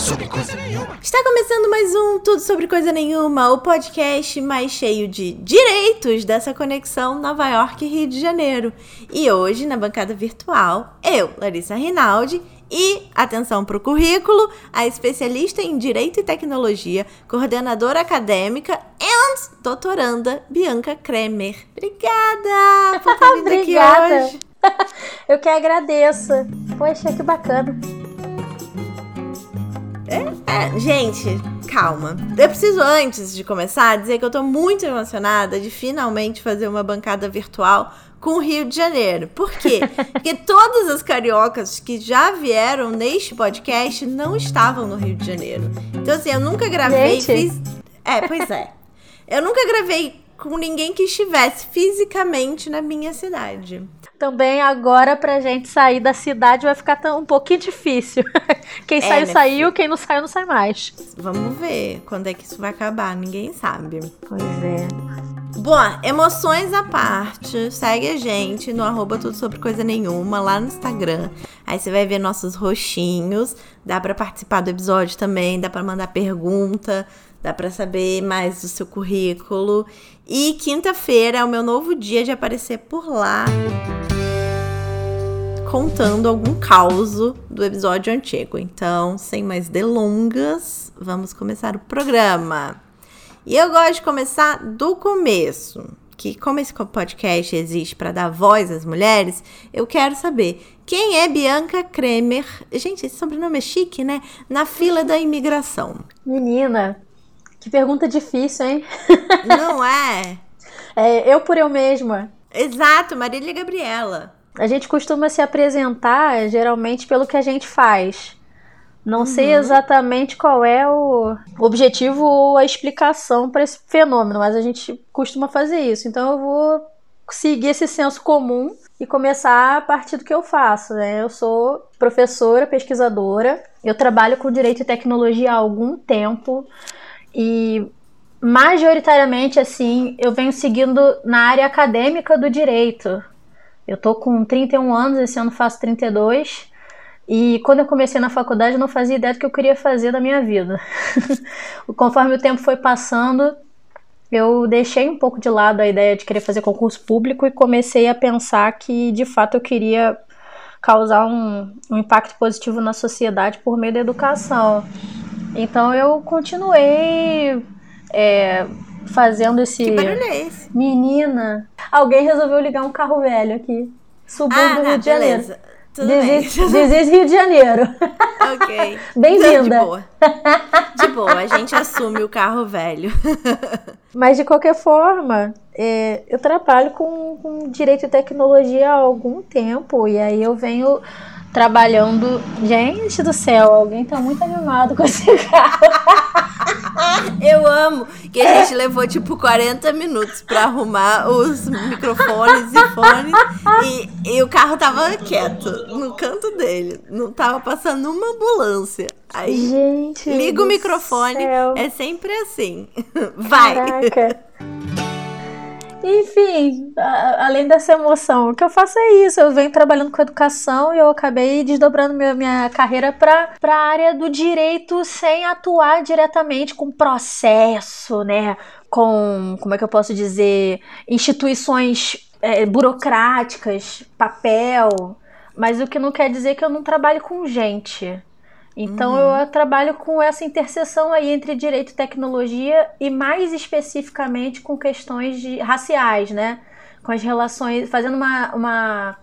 sobre coisa nenhuma. Está começando mais um Tudo Sobre Coisa Nenhuma, o podcast mais cheio de direitos dessa conexão Nova York e Rio de Janeiro. E hoje, na bancada virtual, eu, Larissa Rinaldi, e, atenção para o currículo, a especialista em Direito e Tecnologia, coordenadora acadêmica e doutoranda Bianca Kremer. Obrigada por ter vindo aqui hoje. Eu que agradeço. Poxa, que bacana. É, gente, calma. Eu preciso, antes de começar, dizer que eu tô muito emocionada de finalmente fazer uma bancada virtual com o Rio de Janeiro. Por quê? Porque todas as cariocas que já vieram neste podcast não estavam no Rio de Janeiro. Então, assim, eu nunca gravei. Gente. Fiz... É, pois é. Eu nunca gravei com ninguém que estivesse fisicamente na minha cidade. Também agora pra gente sair da cidade vai ficar tão- um pouquinho difícil. Quem É, saiu, né, saiu, quem não saiu, não sai mais. Vamos ver quando é que isso vai acabar, ninguém sabe. Pois é. Bom, emoções à parte, segue a gente no arroba tudo sobre coisa nenhuma lá no Instagram. Aí você vai ver nossos roxinhos, dá pra participar do episódio também, dá pra mandar pergunta, dá pra saber mais do seu currículo. E quinta-feira é o meu novo dia de aparecer por lá, contando algum caos do episódio antigo. Então, sem mais delongas, vamos começar o programa. E eu gosto de começar do começo. Que como esse podcast existe para dar voz às mulheres, eu quero saber quem é Bianca Kremer. Gente, esse sobrenome é chique, né? Na fila da imigração. Menina, que pergunta difícil, hein? Não é? É, eu por eu mesma. Exato, Marília Gabriela. A gente costuma se apresentar geralmente pelo que a gente faz. Não sei exatamente qual é o objetivo ou a explicação para esse fenômeno, mas a gente costuma fazer isso. Então eu vou seguir esse senso comum e começar a partir do que eu faço. Né? Eu sou professora, pesquisadora, eu trabalho com direito e tecnologia há algum tempo e majoritariamente assim eu venho seguindo na área acadêmica do direito. Eu tô com 31 anos, esse ano faço 32. E quando eu comecei na faculdade, eu não fazia ideia do que eu queria fazer da minha vida. Conforme o tempo foi passando, eu deixei um pouco de lado a ideia de querer fazer concurso público e comecei a pensar que, de fato, eu queria causar um, um impacto positivo na sociedade por meio da educação. Então, eu continuei é, fazendo esse. Que barulho é esse? Menina, alguém resolveu ligar um carro velho aqui. Subúrbio Ah, do Rio de Janeiro. beleza. Tudo Rio de Janeiro. ok. Bem-vinda. De boa. De boa, a gente assume o carro velho. Mas de qualquer forma, é, eu trabalho com, com direito e tecnologia há algum tempo e aí eu venho trabalhando. Gente do céu, alguém tá muito animado com esse carro. Eu amo que a gente levou tipo 40 minutos pra arrumar os microfones e fones e, e o carro tava quieto no canto dele. Não tava passando uma ambulância. Aí Gente. liga o microfone, céu. é sempre assim. Vai! Caraca. Enfim, a- além dessa emoção, o que eu faço é isso. Eu venho trabalhando com educação e eu acabei desdobrando minha, minha carreira para a área do direito sem atuar diretamente com processo, né? Com, como é que eu posso dizer, instituições é, burocráticas, papel. Mas o que não quer dizer que eu não trabalho com gente. Então eu trabalho com essa interseção aí entre direito e tecnologia e mais especificamente com questões de, raciais, né? Com as relações, fazendo uma, uma,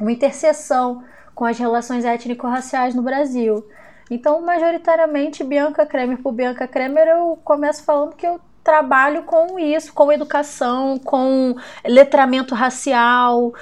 uma interseção com as relações étnico-raciais no Brasil. Então, majoritariamente, Bianca Kremer por Bianca Kremer, eu começo falando que eu trabalho com isso, com educação, com letramento racial,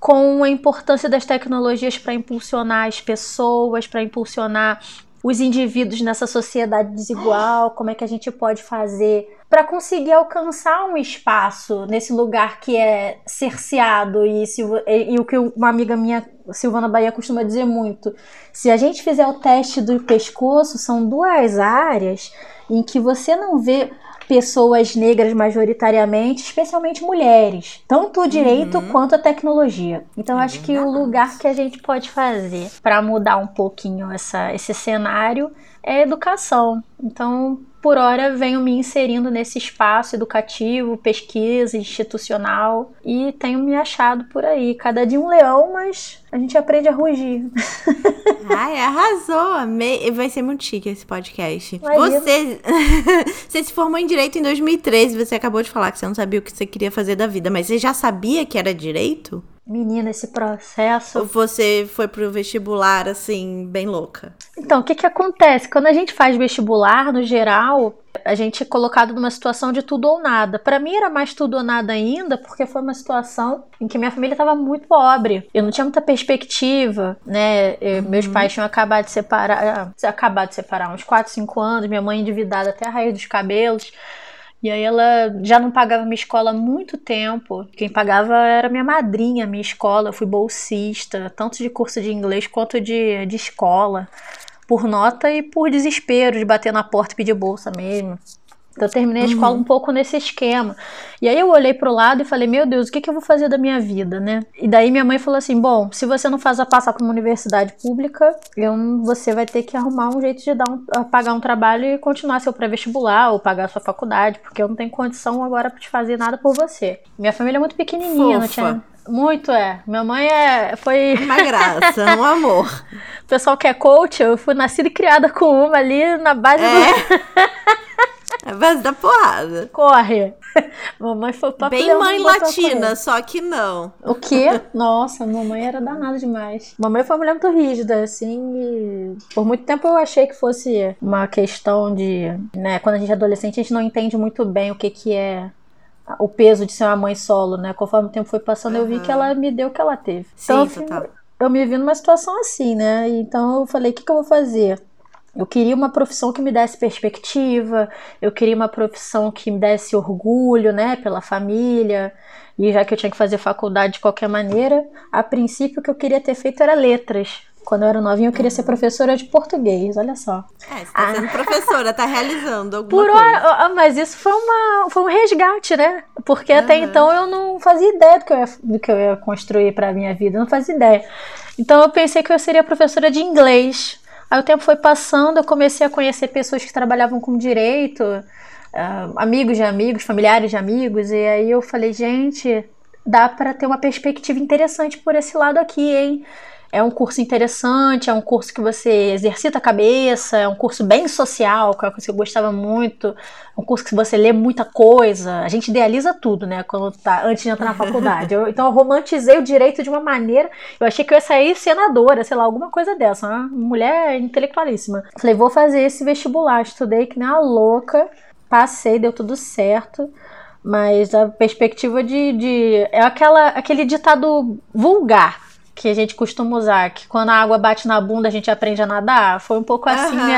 com a importância das tecnologias para impulsionar as pessoas, para impulsionar os indivíduos nessa sociedade desigual, como é que a gente pode fazer para conseguir alcançar um espaço nesse lugar que é cerceado e, se, e, e o que uma amiga minha, Silvana Bahia, costuma dizer muito. Se a gente fizer o teste do pescoço, são duas áreas em que você não vê pessoas negras majoritariamente, especialmente mulheres, tanto o direito Uhum. quanto a tecnologia. Então É acho que o lugar que a gente pode fazer para mudar um pouquinho essa, esse cenário é educação. Então, por hora, venho me inserindo nesse espaço educativo, pesquisa institucional e tenho me achado por aí. Cada dia um leão, mas a gente aprende a rugir. Ai, arrasou! Amei. Vai ser muito chique esse podcast. Você, você se formou em Direito em 2013. Você acabou de falar que você não sabia o que você queria fazer da vida, mas você já sabia que era Direito? Menina, esse processo. Você foi pro vestibular, assim, bem louca? Então, o que que acontece? Quando a gente faz vestibular, no geral, a gente é colocado numa situação de tudo ou nada. Para mim era mais tudo ou nada ainda, porque foi uma situação em que minha família estava muito pobre. Eu não tinha muita perspectiva, né? Eu, uhum. Meus pais tinham acabado de separar, acabado de separar uns 4, 5 anos, minha mãe endividada até a raiz dos cabelos. E aí ela já não pagava minha escola há muito tempo. Quem pagava era minha madrinha, minha escola. Eu fui bolsista, tanto de curso de inglês quanto de, de escola. Por nota e por desespero de bater na porta e pedir bolsa mesmo. Então eu terminei a uhum. escola um pouco nesse esquema. E aí eu olhei pro lado e falei, meu Deus, o que, que eu vou fazer da minha vida, né? E daí minha mãe falou assim, bom, se você não faz a passar para uma universidade pública, eu, você vai ter que arrumar um jeito de dar um, pagar um trabalho e continuar seu pré-vestibular ou pagar sua faculdade, porque eu não tenho condição agora para te fazer nada por você. Minha família é muito pequenininha, Fofa. não tinha muito é. Minha mãe é, foi. Uma graça, um amor. O pessoal que é coach, eu fui nascida e criada com uma ali na base é. do. É base da porrada. Corre. Mamãe foi pra Bem mãe latina, só que não. O quê? Nossa, mamãe era danada demais. Mamãe foi uma mulher muito rígida, assim, e por muito tempo eu achei que fosse uma questão de, né, quando a gente é adolescente, a gente não entende muito bem o que que é o peso de ser uma mãe solo, né? Conforme o tempo foi passando, uhum. eu vi que ela me deu o que ela teve. Sim, então, eu me vi numa situação assim, né? Então eu falei, o que que eu vou fazer? Eu queria uma profissão que me desse perspectiva, eu queria uma profissão que me desse orgulho, né, pela família. E já que eu tinha que fazer faculdade de qualquer maneira, a princípio o que eu queria ter feito era letras. Quando eu era novinha, eu queria ser professora de português, olha só. É, você tá sendo ah. professora, tá realizando alguma Por coisa. Hora, mas isso foi, uma, foi um resgate, né? Porque uhum. até então eu não fazia ideia do que eu ia, do que eu ia construir pra minha vida, eu não fazia ideia. Então eu pensei que eu seria professora de inglês. Aí o tempo foi passando, eu comecei a conhecer pessoas que trabalhavam com direito, uh, amigos de amigos, familiares de amigos, e aí eu falei, gente, dá para ter uma perspectiva interessante por esse lado aqui, hein? É um curso interessante, é um curso que você exercita a cabeça, é um curso bem social, que é uma coisa que eu gostava muito, é um curso que você lê muita coisa. A gente idealiza tudo, né? Quando tá, antes de entrar na faculdade. Eu, então eu romantizei o direito de uma maneira. Eu achei que eu ia sair senadora, sei lá, alguma coisa dessa. Uma mulher intelectualíssima. Falei, vou fazer esse vestibular. Estudei que nem uma louca, passei, deu tudo certo. Mas a perspectiva de, de. É aquela, aquele ditado vulgar que a gente costuma usar, que quando a água bate na bunda a gente aprende a nadar. Foi um pouco assim uhum.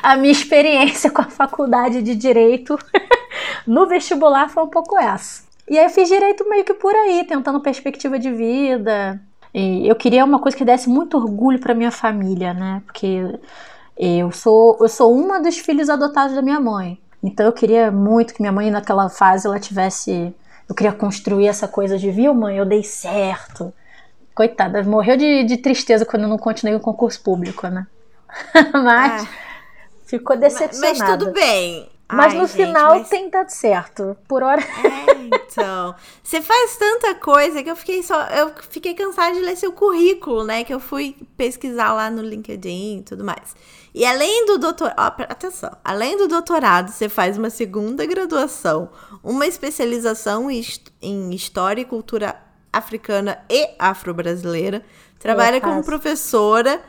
a, a minha experiência com a faculdade de direito no vestibular foi um pouco essa. E aí eu fiz direito meio que por aí, tentando perspectiva de vida. E eu queria uma coisa que desse muito orgulho para minha família, né? Porque eu sou eu sou uma dos filhos adotados da minha mãe. Então eu queria muito que minha mãe naquela fase ela tivesse eu queria construir essa coisa de, viu, mãe, eu dei certo Coitada, morreu de, de tristeza quando não continuei o concurso público, né? mas é. ficou decepcionada. Mas, tudo bem. Mas Ai, no gente, final mas... tem dado certo. Por hora. É, então. Você faz tanta coisa que eu fiquei só. Eu fiquei cansada de ler seu currículo, né? Que eu fui pesquisar lá no LinkedIn e tudo mais. E além do doutorado. Atenção. Além do doutorado, você faz uma segunda graduação, uma especialização em História e Cultura africana e afro-brasileira. Trabalha como professora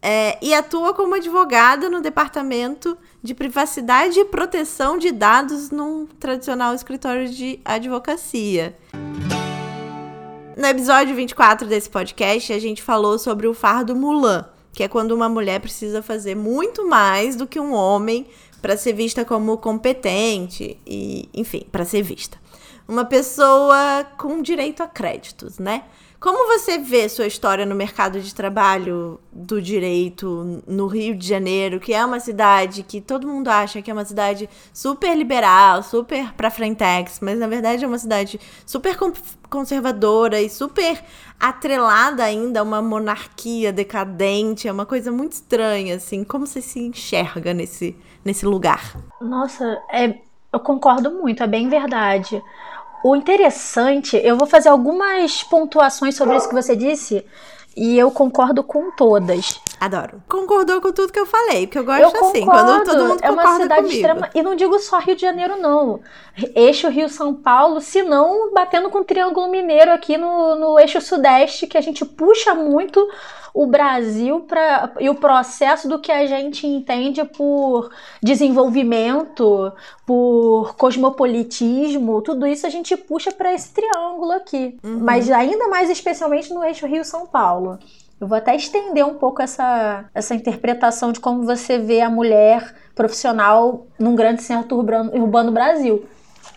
é, e atua como advogada no departamento de privacidade e proteção de dados num tradicional escritório de advocacia. No episódio 24 desse podcast, a gente falou sobre o fardo Mulan, que é quando uma mulher precisa fazer muito mais do que um homem para ser vista como competente e, enfim, para ser vista uma pessoa com direito a créditos, né? Como você vê sua história no mercado de trabalho do direito no Rio de Janeiro, que é uma cidade que todo mundo acha que é uma cidade super liberal, super pra frentex, mas na verdade é uma cidade super conservadora e super atrelada ainda a uma monarquia decadente, é uma coisa muito estranha, assim. Como você se enxerga nesse, nesse lugar? Nossa, é, eu concordo muito, é bem verdade. O interessante, eu vou fazer algumas pontuações sobre isso que você disse e eu concordo com todas. Adoro. Concordou com tudo que eu falei, porque eu gosto eu assim, quando todo mundo concorda É uma cidade comigo. extrema, e não digo só Rio de Janeiro não. Eixo Rio-São Paulo, se não batendo com o Triângulo Mineiro aqui no, no eixo sudeste, que a gente puxa muito o Brasil pra, e o processo do que a gente entende por desenvolvimento, por cosmopolitismo, tudo isso a gente puxa para esse triângulo aqui. Uhum. Mas ainda mais especialmente no eixo Rio-São Paulo. Eu vou até estender um pouco essa, essa interpretação de como você vê a mulher profissional num grande centro urbano, urbano Brasil.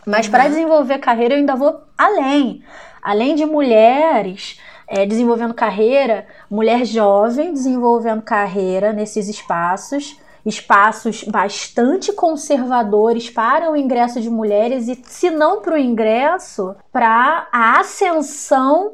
Mas uhum. para desenvolver carreira eu ainda vou além. Além de mulheres é, desenvolvendo carreira, mulher jovem desenvolvendo carreira nesses espaços, espaços bastante conservadores para o ingresso de mulheres e, se não para o ingresso, para a ascensão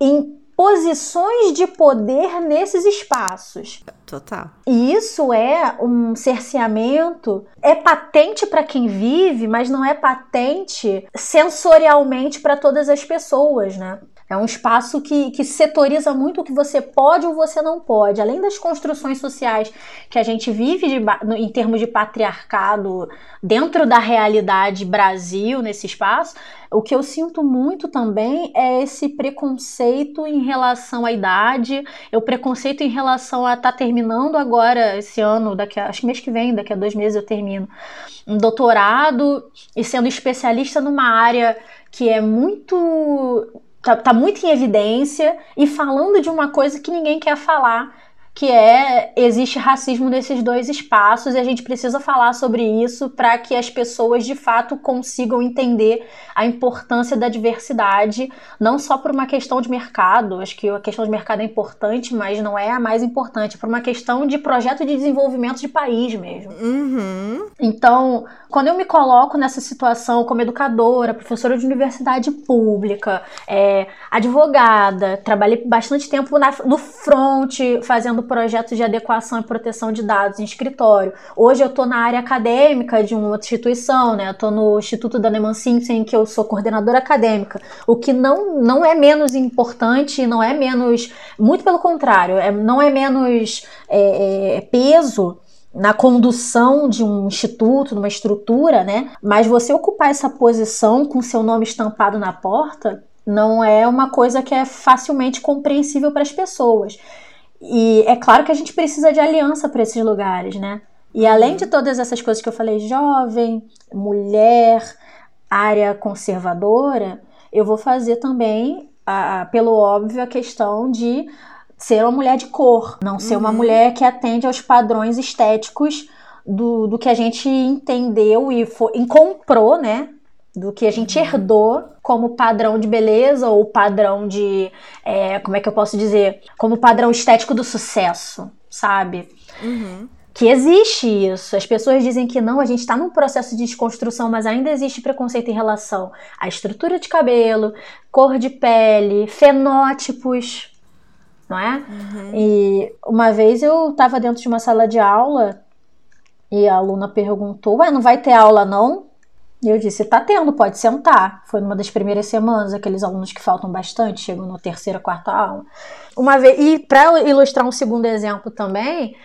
em posições de poder nesses espaços. Total. E isso é um cerceamento, é patente para quem vive, mas não é patente sensorialmente para todas as pessoas, né? É um espaço que, que setoriza muito o que você pode ou você não pode. Além das construções sociais que a gente vive de, em termos de patriarcado dentro da realidade Brasil nesse espaço, o que eu sinto muito também é esse preconceito em relação à idade, é o preconceito em relação a estar tá terminando agora esse ano, daqui a, acho que mês que vem, daqui a dois meses eu termino, um doutorado e sendo especialista numa área que é muito tá, tá muito em evidência e falando de uma coisa que ninguém quer falar, que é existe racismo nesses dois espaços e a gente precisa falar sobre isso para que as pessoas de fato consigam entender a importância da diversidade, não só por uma questão de mercado, acho que a questão de mercado é importante, mas não é a mais importante, por uma questão de projeto de desenvolvimento de país mesmo. Uhum. Então, quando eu me coloco nessa situação como educadora, professora de universidade pública, é, advogada, trabalhei bastante tempo na, no front fazendo projetos de adequação e proteção de dados em escritório. Hoje eu estou na área acadêmica de uma instituição, né? Estou no Instituto da Neman Simpson, que eu sou coordenadora acadêmica, o que não, não é menos importante, não é menos, muito pelo contrário, é, não é menos é, é, peso na condução de um instituto, numa estrutura, né? Mas você ocupar essa posição com seu nome estampado na porta não é uma coisa que é facilmente compreensível para as pessoas. E é claro que a gente precisa de aliança para esses lugares, né? E além de todas essas coisas que eu falei, jovem, mulher, área conservadora, eu vou fazer também, a, pelo óbvio, a questão de ser uma mulher de cor, não ser uhum. uma mulher que atende aos padrões estéticos do, do que a gente entendeu e, foi, comprou, né? Do que a gente uhum. herdou como padrão de beleza ou padrão de. É, como é que eu posso dizer? Como padrão estético do sucesso, sabe? Uhum que existe isso. As pessoas dizem que não, a gente está num processo de desconstrução, mas ainda existe preconceito em relação à estrutura de cabelo, cor de pele, fenótipos, não é? Uhum. E uma vez eu estava dentro de uma sala de aula e a aluna perguntou: Ué, não vai ter aula não? E eu disse: Tá tendo, pode sentar. Foi numa das primeiras semanas, aqueles alunos que faltam bastante, chegam na terceira, quarta aula. Uma vez, e para ilustrar um segundo exemplo também,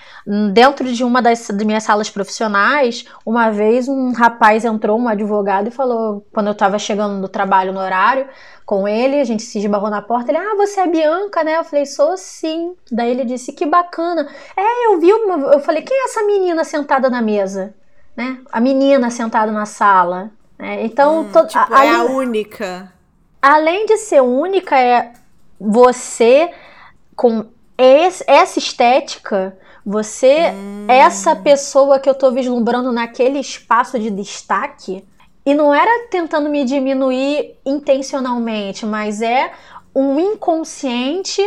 dentro de uma das de minhas salas profissionais, uma vez um rapaz entrou, um advogado, e falou, quando eu estava chegando no trabalho no horário com ele, a gente se esbarrou na porta, ele, ah, você é Bianca, né? Eu falei, sou sim. Daí ele disse, que bacana. É, eu vi, uma... eu falei, quem é essa menina sentada na mesa? Né? A menina sentada na sala. É, então, hum, to... tipo, a, é a única. Além de ser única, é você com esse, essa estética, você, hum. essa pessoa que eu tô vislumbrando naquele espaço de destaque, e não era tentando me diminuir intencionalmente, mas é um inconsciente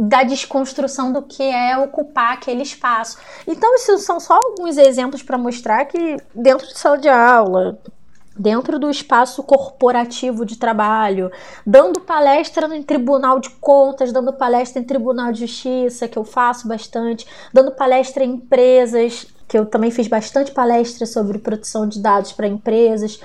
da desconstrução do que é ocupar aquele espaço. Então, esses são só alguns exemplos para mostrar que dentro de sala de aula, dentro do espaço corporativo de trabalho, dando palestra em tribunal de contas, dando palestra em tribunal de justiça, que eu faço bastante, dando palestra em empresas, que eu também fiz bastante palestra sobre proteção de dados para empresas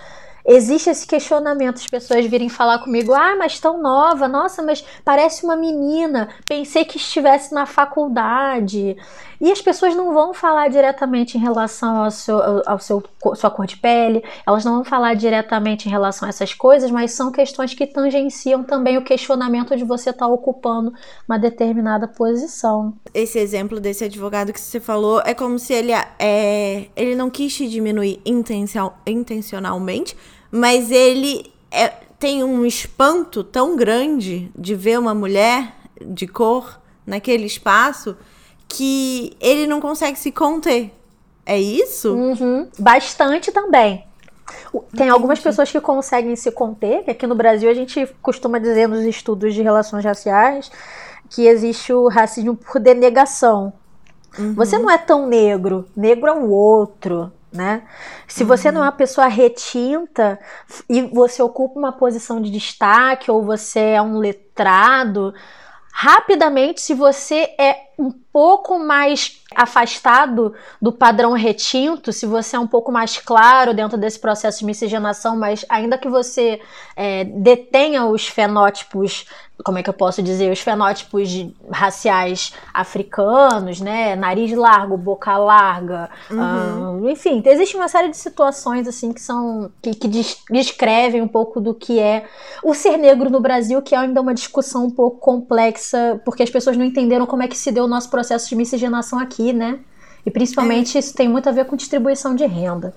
existe esse questionamento, as pessoas virem falar comigo, ah, mas tão nova, nossa, mas parece uma menina, pensei que estivesse na faculdade. E as pessoas não vão falar diretamente em relação ao seu, ao seu sua cor de pele, elas não vão falar diretamente em relação a essas coisas, mas são questões que tangenciam também o questionamento de você estar tá ocupando uma determinada posição. Esse exemplo desse advogado que você falou é como se ele, é, ele não quis te diminuir intencionalmente, mas ele é, tem um espanto tão grande de ver uma mulher de cor naquele espaço que ele não consegue se conter. É isso? Uhum. Bastante também. Tem algumas pessoas que conseguem se conter, que aqui no Brasil a gente costuma dizer nos estudos de relações raciais que existe o racismo por denegação. Uhum. Você não é tão negro, negro é o outro né? Se uhum. você não é uma pessoa retinta e você ocupa uma posição de destaque ou você é um letrado, rapidamente, se você é um pouco mais afastado do padrão retinto, se você é um pouco mais claro dentro desse processo de miscigenação, mas ainda que você é, detenha os fenótipos como é que eu posso dizer, os fenótipos raciais africanos, né? Nariz largo, boca larga, uhum. enfim, existe uma série de situações assim que são que, que descrevem um pouco do que é o ser negro no Brasil, que é ainda uma discussão um pouco complexa, porque as pessoas não entenderam como é que se deu o nosso processo de miscigenação aqui, né? E principalmente é. isso tem muito a ver com distribuição de renda.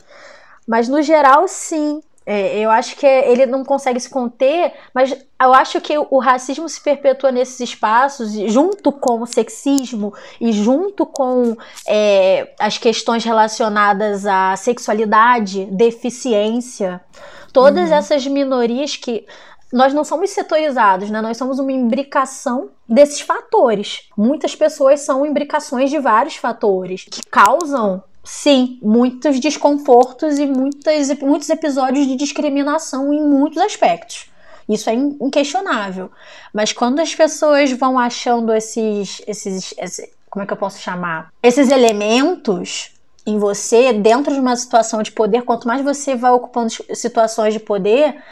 Mas no geral, sim, é, eu acho que ele não consegue se conter, mas eu acho que o racismo se perpetua nesses espaços, junto com o sexismo e junto com é, as questões relacionadas à sexualidade, deficiência, todas uhum. essas minorias que nós não somos setorizados, né? Nós somos uma imbricação desses fatores. Muitas pessoas são imbricações de vários fatores que causam sim, muitos desconfortos e muitas, muitos episódios de discriminação em muitos aspectos. Isso é inquestionável. Mas quando as pessoas vão achando esses, esses, esses como é que eu posso chamar? Esses elementos em você dentro de uma situação de poder, quanto mais você vai ocupando situações de poder,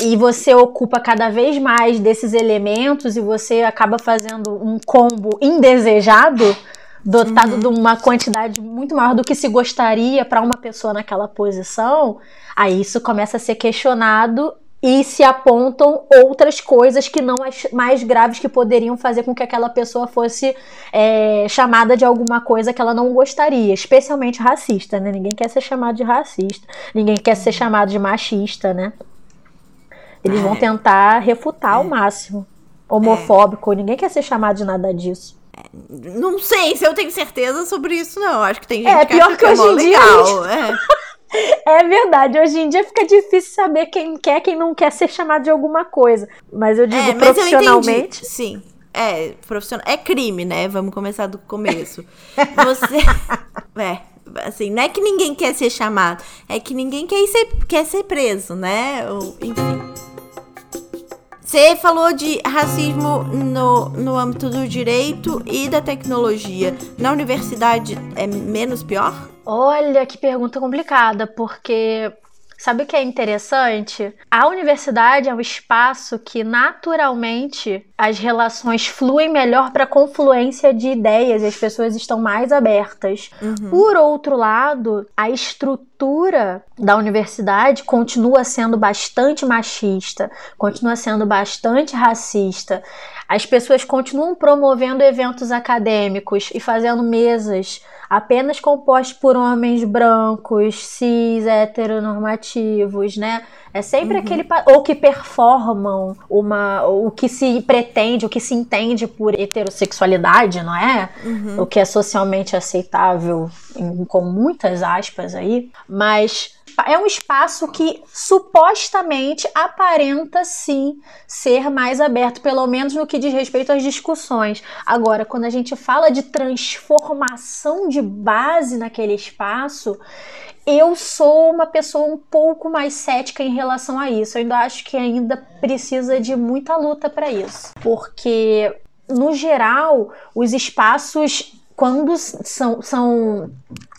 e você ocupa cada vez mais desses elementos e você acaba fazendo um combo indesejado, dotado uhum. de uma quantidade muito maior do que se gostaria para uma pessoa naquela posição, aí isso começa a ser questionado e se apontam outras coisas que não as mais graves que poderiam fazer com que aquela pessoa fosse é, chamada de alguma coisa que ela não gostaria, especialmente racista, né? Ninguém quer ser chamado de racista, ninguém quer ser chamado de machista, né? Eles vão é. tentar refutar ao é. máximo. Homofóbico, ninguém quer ser chamado de nada disso. Não sei se eu tenho certeza sobre isso, não. Acho que tem gente é, que pior acha que, que é hoje em dia legal. É. é verdade, hoje em dia fica difícil saber quem quer, quem não quer ser chamado de alguma coisa. Mas eu digo é, mas profissionalmente. Eu Sim. É, profissional. É crime, né? Vamos começar do começo. Você. é, assim, não é que ninguém quer ser chamado, é que ninguém quer ser, quer ser preso, né? Ou, enfim. Você falou de racismo no, no âmbito do direito e da tecnologia. Na universidade é menos pior? Olha que pergunta complicada, porque Sabe o que é interessante? A universidade é um espaço que naturalmente as relações fluem melhor para confluência de ideias e as pessoas estão mais abertas. Uhum. Por outro lado, a estrutura da universidade continua sendo bastante machista, continua sendo bastante racista. As pessoas continuam promovendo eventos acadêmicos e fazendo mesas apenas composto por homens brancos, cis, heteronormativos, né? É sempre uhum. aquele ou que performam uma o que se pretende, o que se entende por heterossexualidade, não é? Uhum. O que é socialmente aceitável, com muitas aspas aí, mas é um espaço que supostamente aparenta sim ser mais aberto, pelo menos no que diz respeito às discussões. Agora, quando a gente fala de transformação de base naquele espaço, eu sou uma pessoa um pouco mais cética em relação a isso. Eu ainda acho que ainda precisa de muita luta para isso. Porque, no geral, os espaços, quando são, são,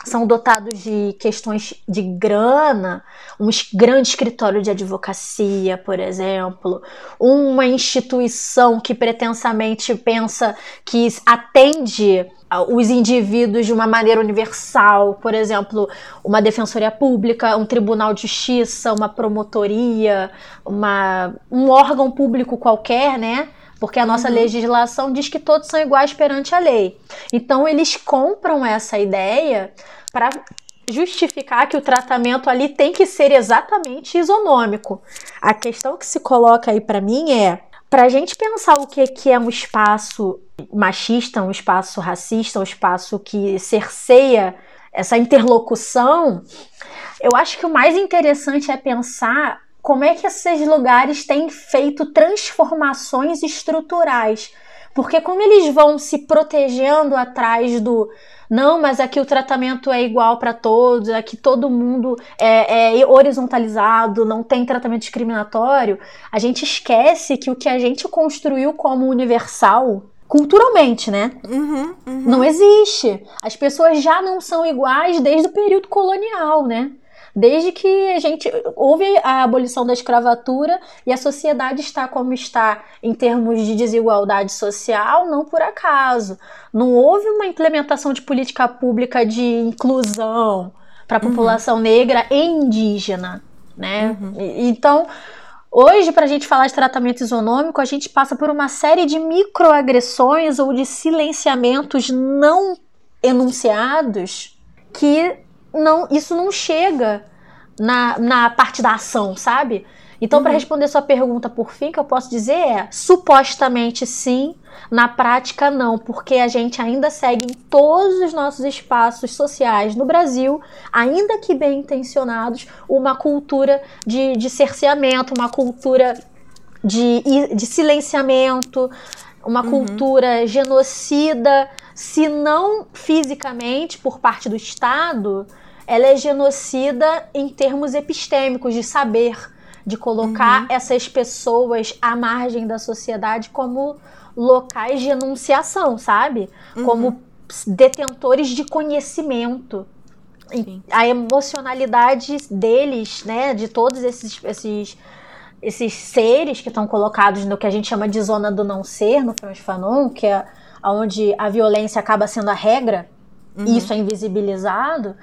são dotados de questões de grana, um grande escritório de advocacia, por exemplo, uma instituição que pretensamente pensa que atende os indivíduos de uma maneira universal, por exemplo, uma defensoria pública, um tribunal de justiça, uma promotoria, uma, um órgão público qualquer, né? Porque a nossa uhum. legislação diz que todos são iguais perante a lei. Então eles compram essa ideia para justificar que o tratamento ali tem que ser exatamente isonômico. A questão que se coloca aí para mim é para a gente pensar o que, que é um espaço machista, um espaço racista, um espaço que cerceia essa interlocução, eu acho que o mais interessante é pensar como é que esses lugares têm feito transformações estruturais. Porque como eles vão se protegendo atrás do não, mas aqui o tratamento é igual para todos, aqui todo mundo é, é, horizontalizado, não tem tratamento discriminatório, a gente esquece que o que a gente construiu como universal culturalmente, né? Uhum, uhum. Não existe. As pessoas já não são iguais desde o período colonial, né? Desde que a gente houve a abolição da escravatura e a sociedade está como está em termos de desigualdade social, não por acaso. Não houve uma implementação de política pública de inclusão para a uhum. população negra e indígena, né? Uhum. Então, Hoje, para a gente falar de tratamento isonômico, a gente passa por uma série de microagressões ou de silenciamentos não enunciados que não, isso não chega na, na parte da ação, sabe? Então, uhum. para responder sua pergunta por fim, que eu posso dizer é: supostamente sim, na prática não, porque a gente ainda segue em todos os nossos espaços sociais no Brasil, ainda que bem intencionados, uma cultura de, de cerceamento, uma cultura de, de silenciamento, uma uhum. cultura genocida, se não fisicamente por parte do Estado, ela é genocida em termos epistêmicos, de saber, de colocar uhum. essas pessoas à margem da sociedade como locais de enunciação, sabe? Uhum. Como detentores de conhecimento. Sim. A emocionalidade deles, né, de todos esses, esses, esses seres que estão colocados no que a gente chama de zona do não ser, no Frans Fanon, que é onde a violência acaba sendo a regra, uhum. e isso é invisibilizado,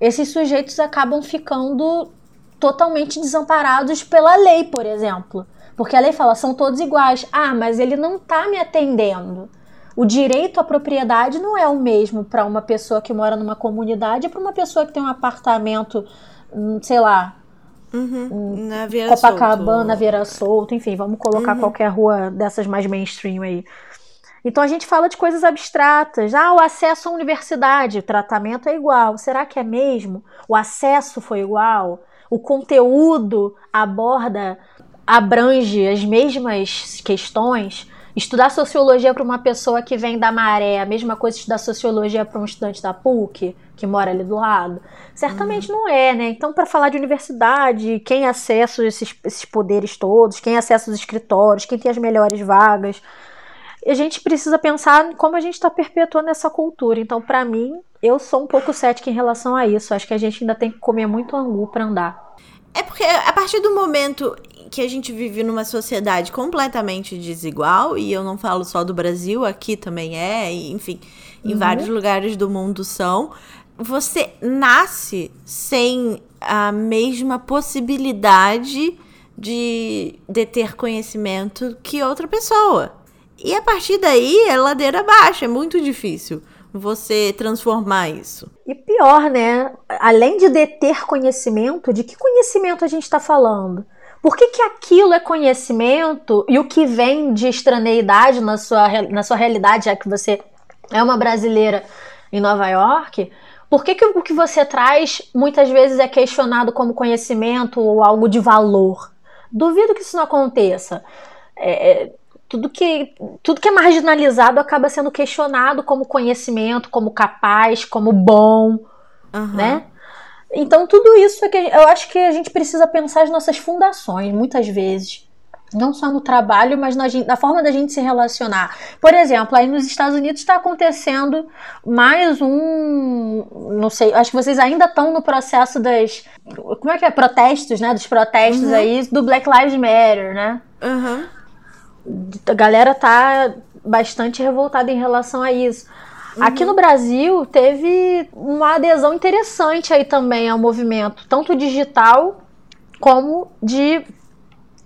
esses sujeitos acabam ficando totalmente desamparados pela lei, por exemplo. Porque a lei fala, são todos iguais. Ah, mas ele não está me atendendo. O direito à propriedade não é o mesmo para uma pessoa que mora numa comunidade e para uma pessoa que tem um apartamento, hum, sei lá, uhum. na Copacabana, Solto. Vieira Solto, enfim, vamos colocar uhum. qualquer rua dessas mais mainstream aí. Então a gente fala de coisas abstratas. Ah, o acesso à universidade, o tratamento é igual. Será que é mesmo? O acesso foi igual? O conteúdo aborda, abrange as mesmas questões? Estudar sociologia para uma pessoa que vem da maré, a mesma coisa estudar sociologia para um estudante da PUC, que mora ali do lado? Certamente uhum. não é, né? Então, para falar de universidade, quem acessa esses, esses poderes todos, quem acessa os escritórios, quem tem as melhores vagas, a gente precisa pensar como a gente está perpetuando essa cultura. Então, para mim, eu sou um pouco cética em relação a isso. Acho que a gente ainda tem que comer muito angu para andar. É porque a partir do momento que a gente vive numa sociedade completamente desigual, e eu não falo só do Brasil, aqui também é, e, enfim, em uhum. vários lugares do mundo são, você nasce sem a mesma possibilidade de, de ter conhecimento que outra pessoa. E a partir daí é ladeira abaixo, é muito difícil você transformar isso. E pior, né? Além de deter conhecimento, de que conhecimento a gente está falando? Por que, que aquilo é conhecimento e o que vem de estraneidade na sua, na sua realidade, já que você é uma brasileira em Nova York, Por que, que o que você traz muitas vezes é questionado como conhecimento ou algo de valor? Duvido que isso não aconteça. É, é tudo que, tudo que é marginalizado acaba sendo questionado como conhecimento, como capaz, como bom, uhum. né? Então tudo isso é que eu acho que a gente precisa pensar as nossas fundações, muitas vezes. Não só no trabalho, mas na, na forma da gente se relacionar. Por exemplo, aí nos Estados Unidos está acontecendo mais um. Não sei, acho que vocês ainda estão no processo das. Como é que é? Protestos, né? Dos protestos uhum. aí do Black Lives Matter, né? Uhum. A galera tá bastante revoltada em relação a isso. Uhum. Aqui no Brasil teve uma adesão interessante aí também ao movimento, tanto digital como de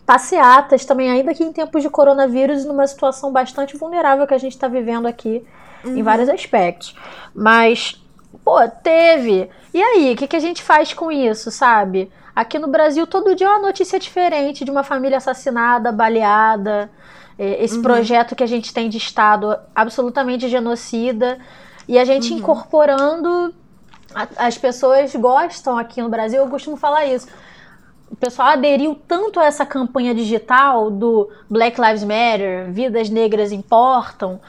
passeatas também, ainda que em tempos de coronavírus, numa situação bastante vulnerável que a gente está vivendo aqui uhum. em vários aspectos. Mas, pô, teve. E aí, o que, que a gente faz com isso, sabe? Aqui no Brasil, todo dia é uma notícia diferente de uma família assassinada, baleada. É, esse uhum. projeto que a gente tem de Estado absolutamente genocida. E a gente uhum. incorporando. as pessoas gostam aqui no Brasil, eu costumo falar isso o pessoal aderiu tanto a essa campanha digital do Black Lives Matter, vidas negras importam,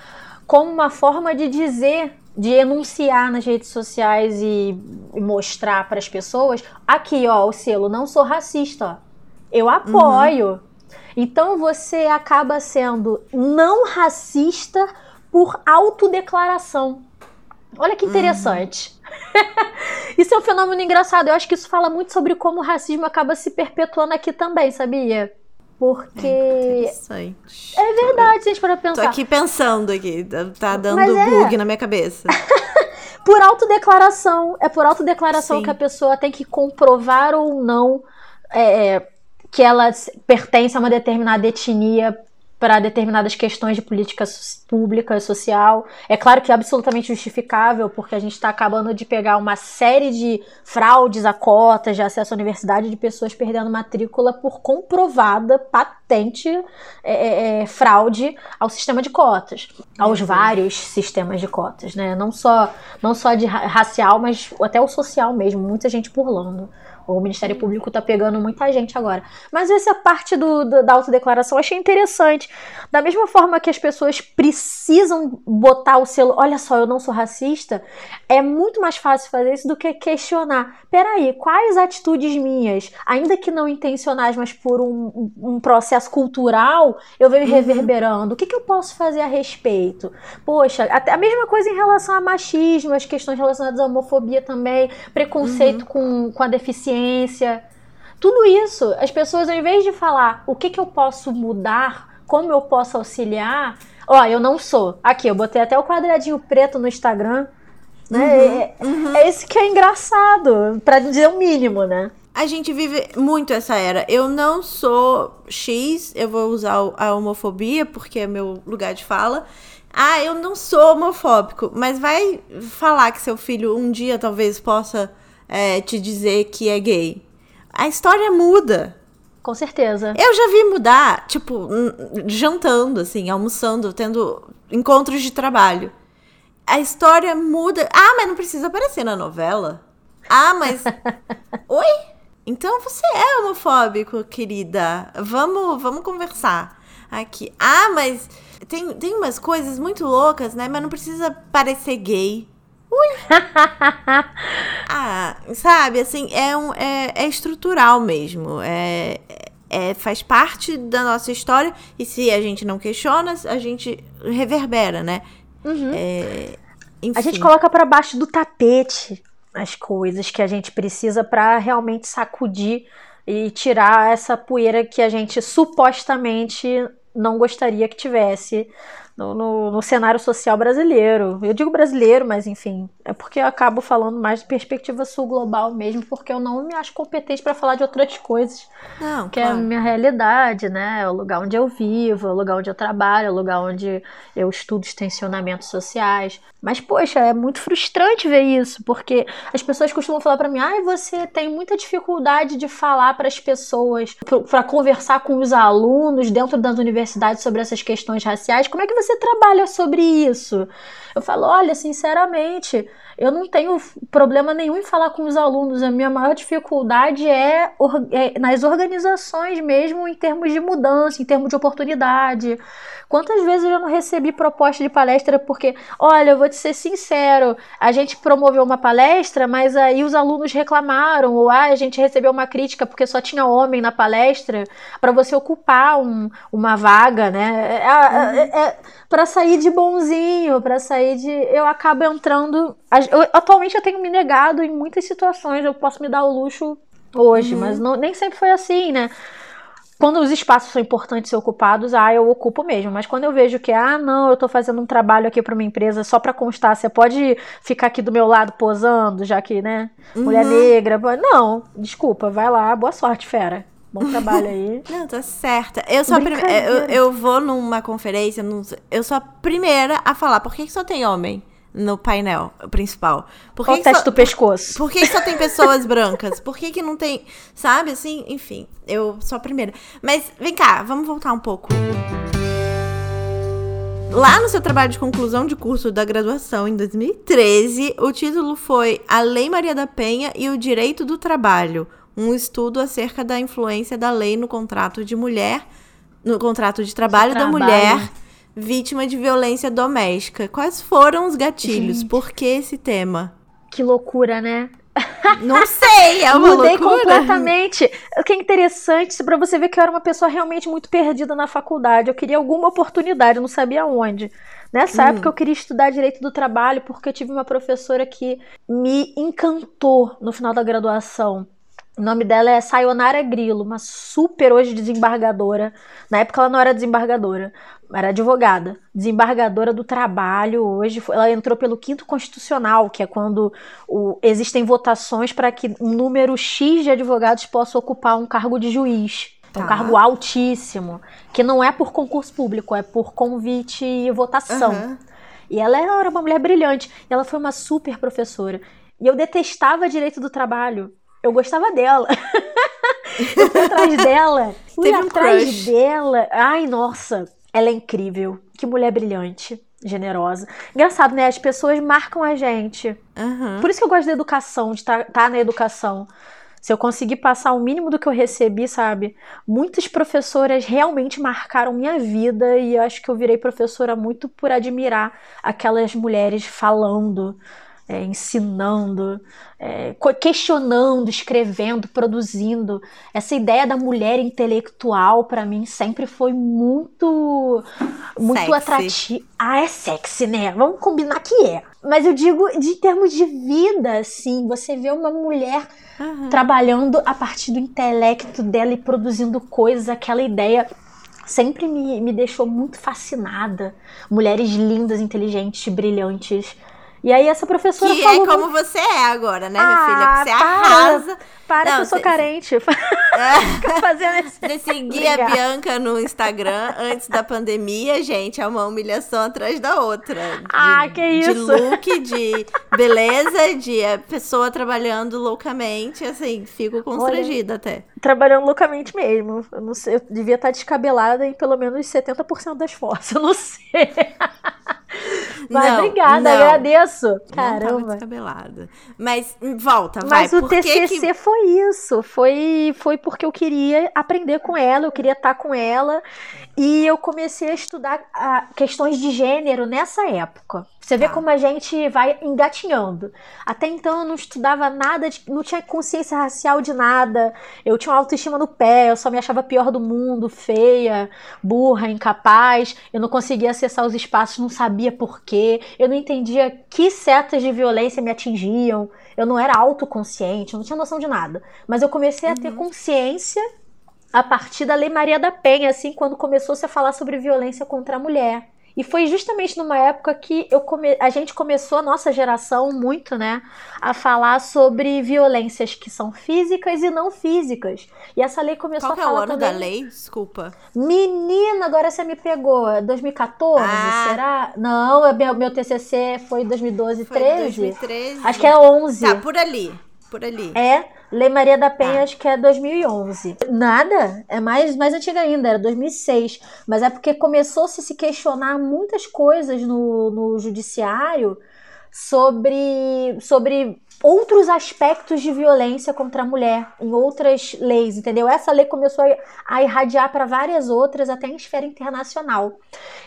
como uma forma de dizer, de enunciar nas redes sociais e, e mostrar para as pessoas, aqui ó, o selo, não sou racista, ó. eu apoio. Uhum. Então você acaba sendo não racista por autodeclaração. Olha que interessante. Uhum. isso é um fenômeno engraçado. Eu acho que isso fala muito sobre como o racismo acaba se perpetuando aqui também, sabia? Porque. É interessante. É verdade, gente, para pensar. Tô aqui pensando aqui. Tá dando é. bug na minha cabeça. por autodeclaração. É por autodeclaração Sim. que a pessoa tem que comprovar ou não é, que ela pertence a uma determinada etnia para determinadas questões de política pública, social. É claro que é absolutamente justificável, porque a gente está acabando de pegar uma série de fraudes a cotas de acesso à universidade de pessoas perdendo matrícula por comprovada, patente é, é, é fraude ao sistema de cotas, aos vários sistemas de cotas, né? Não só, não só de racial, mas até o social mesmo, muita gente burlando. O Ministério Público tá pegando muita gente agora. Mas essa parte do, do, da autodeclaração eu achei interessante. Da mesma forma que as pessoas precisam botar o selo, olha só, eu não sou racista, é muito mais fácil fazer isso do que questionar. Peraí, quais atitudes minhas, ainda que não intencionais, mas por um, um processo cultural, eu venho uhum. reverberando? O que, que eu posso fazer a respeito? Poxa, até a mesma coisa em relação a machismo, as questões relacionadas à homofobia também, preconceito uhum. com, com a deficiência. Tudo isso, as pessoas, ao invés de falar o que, que eu posso mudar, como eu posso auxiliar, ó, eu não sou. Aqui, eu botei até o quadradinho preto no Instagram. Né? Uhum, é, uhum. é isso que é engraçado, para dizer o mínimo, né? A gente vive muito essa era. Eu não sou X, eu vou usar a homofobia porque é meu lugar de fala. Ah, eu não sou homofóbico, mas vai falar que seu filho um dia talvez possa é, te dizer que é gay. A história muda. Com certeza. Eu já vi mudar, tipo, jantando, assim, almoçando, tendo encontros de trabalho. A história muda. Ah, mas não precisa aparecer na novela. Ah, mas. Oi? Então você é homofóbico, querida. Vamos, vamos conversar aqui. Ah, mas tem, tem umas coisas muito loucas, né? Mas não precisa parecer gay. Ui! ah, sabe, assim, é, um, é, é estrutural mesmo. É, é, faz parte da nossa história. E se a gente não questiona, a gente reverbera, né? Uhum. É, a gente coloca para baixo do tapete as coisas que a gente precisa para realmente sacudir e tirar essa poeira que a gente supostamente não gostaria que tivesse no, no, no, cenário social brasileiro. Eu digo brasileiro, mas enfim, é porque eu acabo falando mais de perspectiva sul global mesmo, porque eu não me acho competente para falar de outras coisas. Não, que claro. é a minha realidade, né? É o lugar onde eu vivo, é o lugar onde eu trabalho, é o lugar onde eu estudo extensionamentos sociais. Mas, poxa, é muito frustrante ver isso, porque as pessoas costumam falar para mim: ai, ah, você tem muita dificuldade de falar para as pessoas, para conversar com os alunos dentro das universidades sobre essas questões raciais. Como é que você trabalha sobre isso? Eu falo: olha, sinceramente, eu não tenho problema nenhum em falar com os alunos. A minha maior dificuldade é, é, nas organizações mesmo, em termos de mudança, em termos de oportunidade. Quantas vezes eu não recebi proposta de palestra porque, olha, eu vou te ser sincero, a gente promoveu uma palestra, mas aí os alunos reclamaram, ou ah, a gente recebeu uma crítica porque só tinha homem na palestra, para você ocupar um, uma vaga, né? É, é, é, é para sair de bonzinho, para sair de. Eu acabo entrando. Eu, atualmente eu tenho me negado em muitas situações, eu posso me dar o luxo hoje, uhum. mas não, nem sempre foi assim, né? Quando os espaços são importantes ser ocupados, ah, eu ocupo mesmo. Mas quando eu vejo que, ah, não, eu tô fazendo um trabalho aqui para uma empresa só para constar, você pode ficar aqui do meu lado posando, já que, né, uhum. mulher negra. Não, desculpa, vai lá, boa sorte, fera. Bom trabalho aí. Não, tá certa. Eu sou a primeira. Eu, eu vou numa conferência, eu sou a primeira a falar. Por que, que só tem homem? No painel principal. Por que o teste só, do pescoço. Por que só tem pessoas brancas? Por que, que não tem. Sabe assim? Enfim, eu sou a primeira. Mas vem cá, vamos voltar um pouco. Lá no seu trabalho de conclusão de curso da graduação em 2013, o título foi A Lei Maria da Penha e o Direito do Trabalho, um estudo acerca da influência da lei no contrato de mulher, no contrato de trabalho, de trabalho. da mulher vítima de violência doméstica. Quais foram os gatilhos? Gente. Por que esse tema? Que loucura, né? Não sei, é uma Mudei loucura. completamente. O que é interessante, para você ver que eu era uma pessoa realmente muito perdida na faculdade. Eu queria alguma oportunidade, eu não sabia onde. Nessa hum. época eu queria estudar direito do trabalho porque eu tive uma professora que me encantou no final da graduação. O nome dela é Sayonara Grilo, uma super hoje desembargadora. Na época ela não era desembargadora, era advogada, desembargadora do trabalho. Hoje ela entrou pelo quinto constitucional, que é quando o, existem votações para que um número X de advogados possa ocupar um cargo de juiz. Tá. Um cargo altíssimo, que não é por concurso público, é por convite e votação. Uhum. E ela era uma mulher brilhante. Ela foi uma super professora. E eu detestava direito do trabalho eu gostava dela. eu fui atrás dela. Fui Teve atrás um dela. Ai, nossa, ela é incrível. Que mulher brilhante, generosa. Engraçado, né? As pessoas marcam a gente. Uhum. Por isso que eu gosto da educação, de estar tá, tá na educação. Se eu conseguir passar o mínimo do que eu recebi, sabe? Muitas professoras realmente marcaram minha vida e eu acho que eu virei professora muito por admirar aquelas mulheres falando, é, ensinando, é, questionando, escrevendo, produzindo. Essa ideia da mulher intelectual, para mim, sempre foi muito, muito atrativa. Ah, é sexy, né? Vamos combinar que é. Mas eu digo de termos de vida, assim, você vê uma mulher uhum. trabalhando a partir do intelecto dela e produzindo coisas, aquela ideia sempre me, me deixou muito fascinada. Mulheres lindas, inteligentes, brilhantes. E aí essa professora que falou... é como você é agora, né, minha ah, filha? Você para, arrasa. Para Não, que eu sou carente. Fica fazendo esse... Você seguia a Bianca no Instagram antes da pandemia, gente, é uma humilhação atrás da outra. De, ah, que isso. De look, de beleza, de pessoa trabalhando loucamente, assim, fico constrangida Olha, até. Trabalhando loucamente mesmo. Eu não sei, eu devia estar descabelada em pelo menos 70% das forças, eu não sei. Mas não, obrigada, não. agradeço. Caramba. Descabelada. Mas hum, volta, vai. Mas o TCC que... foi isso. Foi, foi porque eu queria aprender com ela, eu queria estar com ela. E eu comecei a estudar a, ah, questões de gênero nessa época. Você vê tá. como a gente vai engatinhando. Até então eu não estudava nada, de, não tinha consciência racial de nada. Eu tinha uma autoestima no pé, eu só me achava pior do mundo, feia, burra, incapaz. Eu não conseguia acessar os espaços, não sabia por quê. Eu não entendia que setas de violência me atingiam. Eu não era autoconsciente, eu não tinha noção de nada. Mas eu comecei a ter uhum. consciência a partir da Lei Maria da Penha, assim, quando começou-se a falar sobre violência contra a mulher. E foi justamente numa época que eu come... a gente começou, a nossa geração, muito, né, a falar sobre violências que são físicas e não físicas. E essa lei começou Qual a falar. Qual é o ano também... da lei? Desculpa. Menina, agora você me pegou. 2014? Ah. Será? Não, meu, meu TCC foi 2012, foi 13? 2013. Acho que é 11. Tá, por ali. Por ali. É. Lei Maria da Penha, ah. acho que é 2011. Nada, é mais, mais antiga ainda, era 2006. Mas é porque começou -se, -se questionar muitas coisas no, no judiciário sobre, sobre outros aspectos de violência contra a mulher em outras leis, entendeu? Essa lei começou a irradiar para várias outras, até em esfera internacional.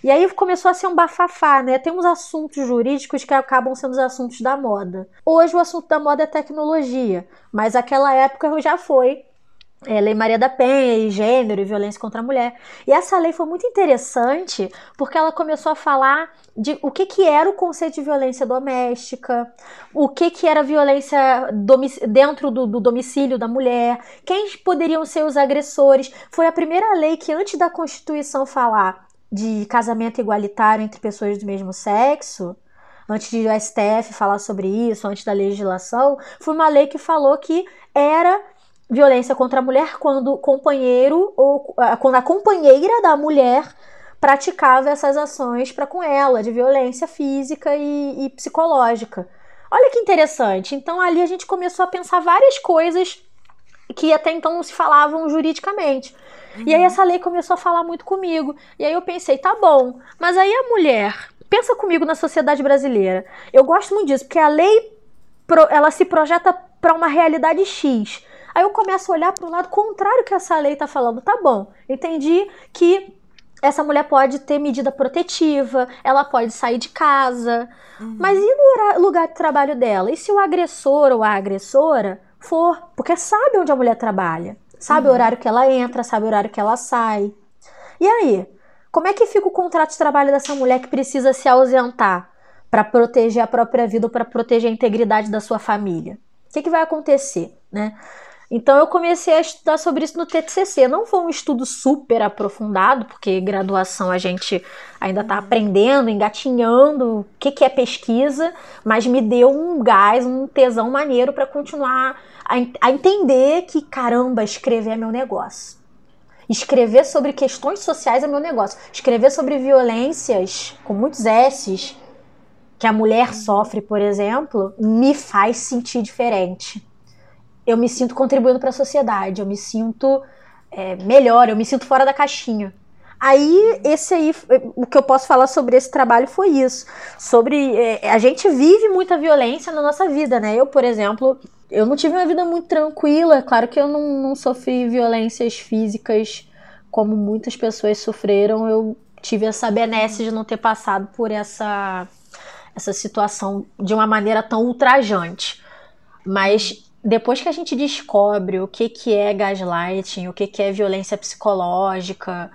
E aí começou a ser um bafafá, né? Tem uns assuntos jurídicos que acabam sendo os assuntos da moda. Hoje o assunto da moda é tecnologia, mas aquela época já foi é, Lei Maria da Penha e gênero e violência contra a mulher. E essa lei foi muito interessante porque ela começou a falar de o que, que era o conceito de violência doméstica, o que, que era violência dentro do, do domicílio da mulher, quem poderiam ser os agressores. Foi a primeira lei que, antes da Constituição falar de casamento igualitário entre pessoas do mesmo sexo, antes de o STF falar sobre isso, antes da legislação, foi uma lei que falou que era violência contra a mulher quando o companheiro ou quando a companheira da mulher praticava essas ações para com ela, de violência física e, e, psicológica. Olha que interessante. Então ali a gente começou a pensar várias coisas que até então não se falavam juridicamente. Uhum. E aí essa lei começou a falar muito comigo. E aí eu pensei, tá bom, mas aí a mulher, pensa comigo na sociedade brasileira. Eu gosto muito disso, porque a lei ela se projeta para uma realidade X. Aí eu começo a olhar para o lado contrário que essa lei está falando. Tá bom, entendi que essa mulher pode ter medida protetiva, ela pode sair de casa. Uhum. Mas e no lugar de trabalho dela? E se o agressor ou a agressora for? Porque sabe onde a mulher trabalha, sabe uhum. o horário que ela entra, sabe o horário que ela sai. E aí? Como é que fica o contrato de trabalho dessa mulher que precisa se ausentar para proteger a própria vida ou para proteger a integridade da sua família? O que, que vai acontecer, né? Então eu comecei a estudar sobre isso no TCC. Não foi um estudo super aprofundado, porque graduação a gente ainda está aprendendo, engatinhando o que, que é pesquisa, mas me deu um gás, um tesão maneiro para continuar a, a entender que, caramba, escrever é meu negócio. Escrever sobre questões sociais é meu negócio. Escrever sobre violências, com muitos S's, que a mulher sofre, por exemplo, me faz sentir diferente eu me sinto contribuindo para a sociedade, eu me sinto é, melhor, eu me sinto fora da caixinha. Aí, esse aí, o que eu posso falar sobre esse trabalho foi isso. Sobre. É, a gente vive muita violência na nossa vida, né? Eu, por exemplo, eu não tive uma vida muito tranquila. Claro que eu não, não sofri violências físicas como muitas pessoas sofreram. Eu tive essa benesse de não ter passado por essa, essa situação de uma maneira tão ultrajante. Mas depois que a gente descobre o que, que é gaslighting, o que, que é violência psicológica,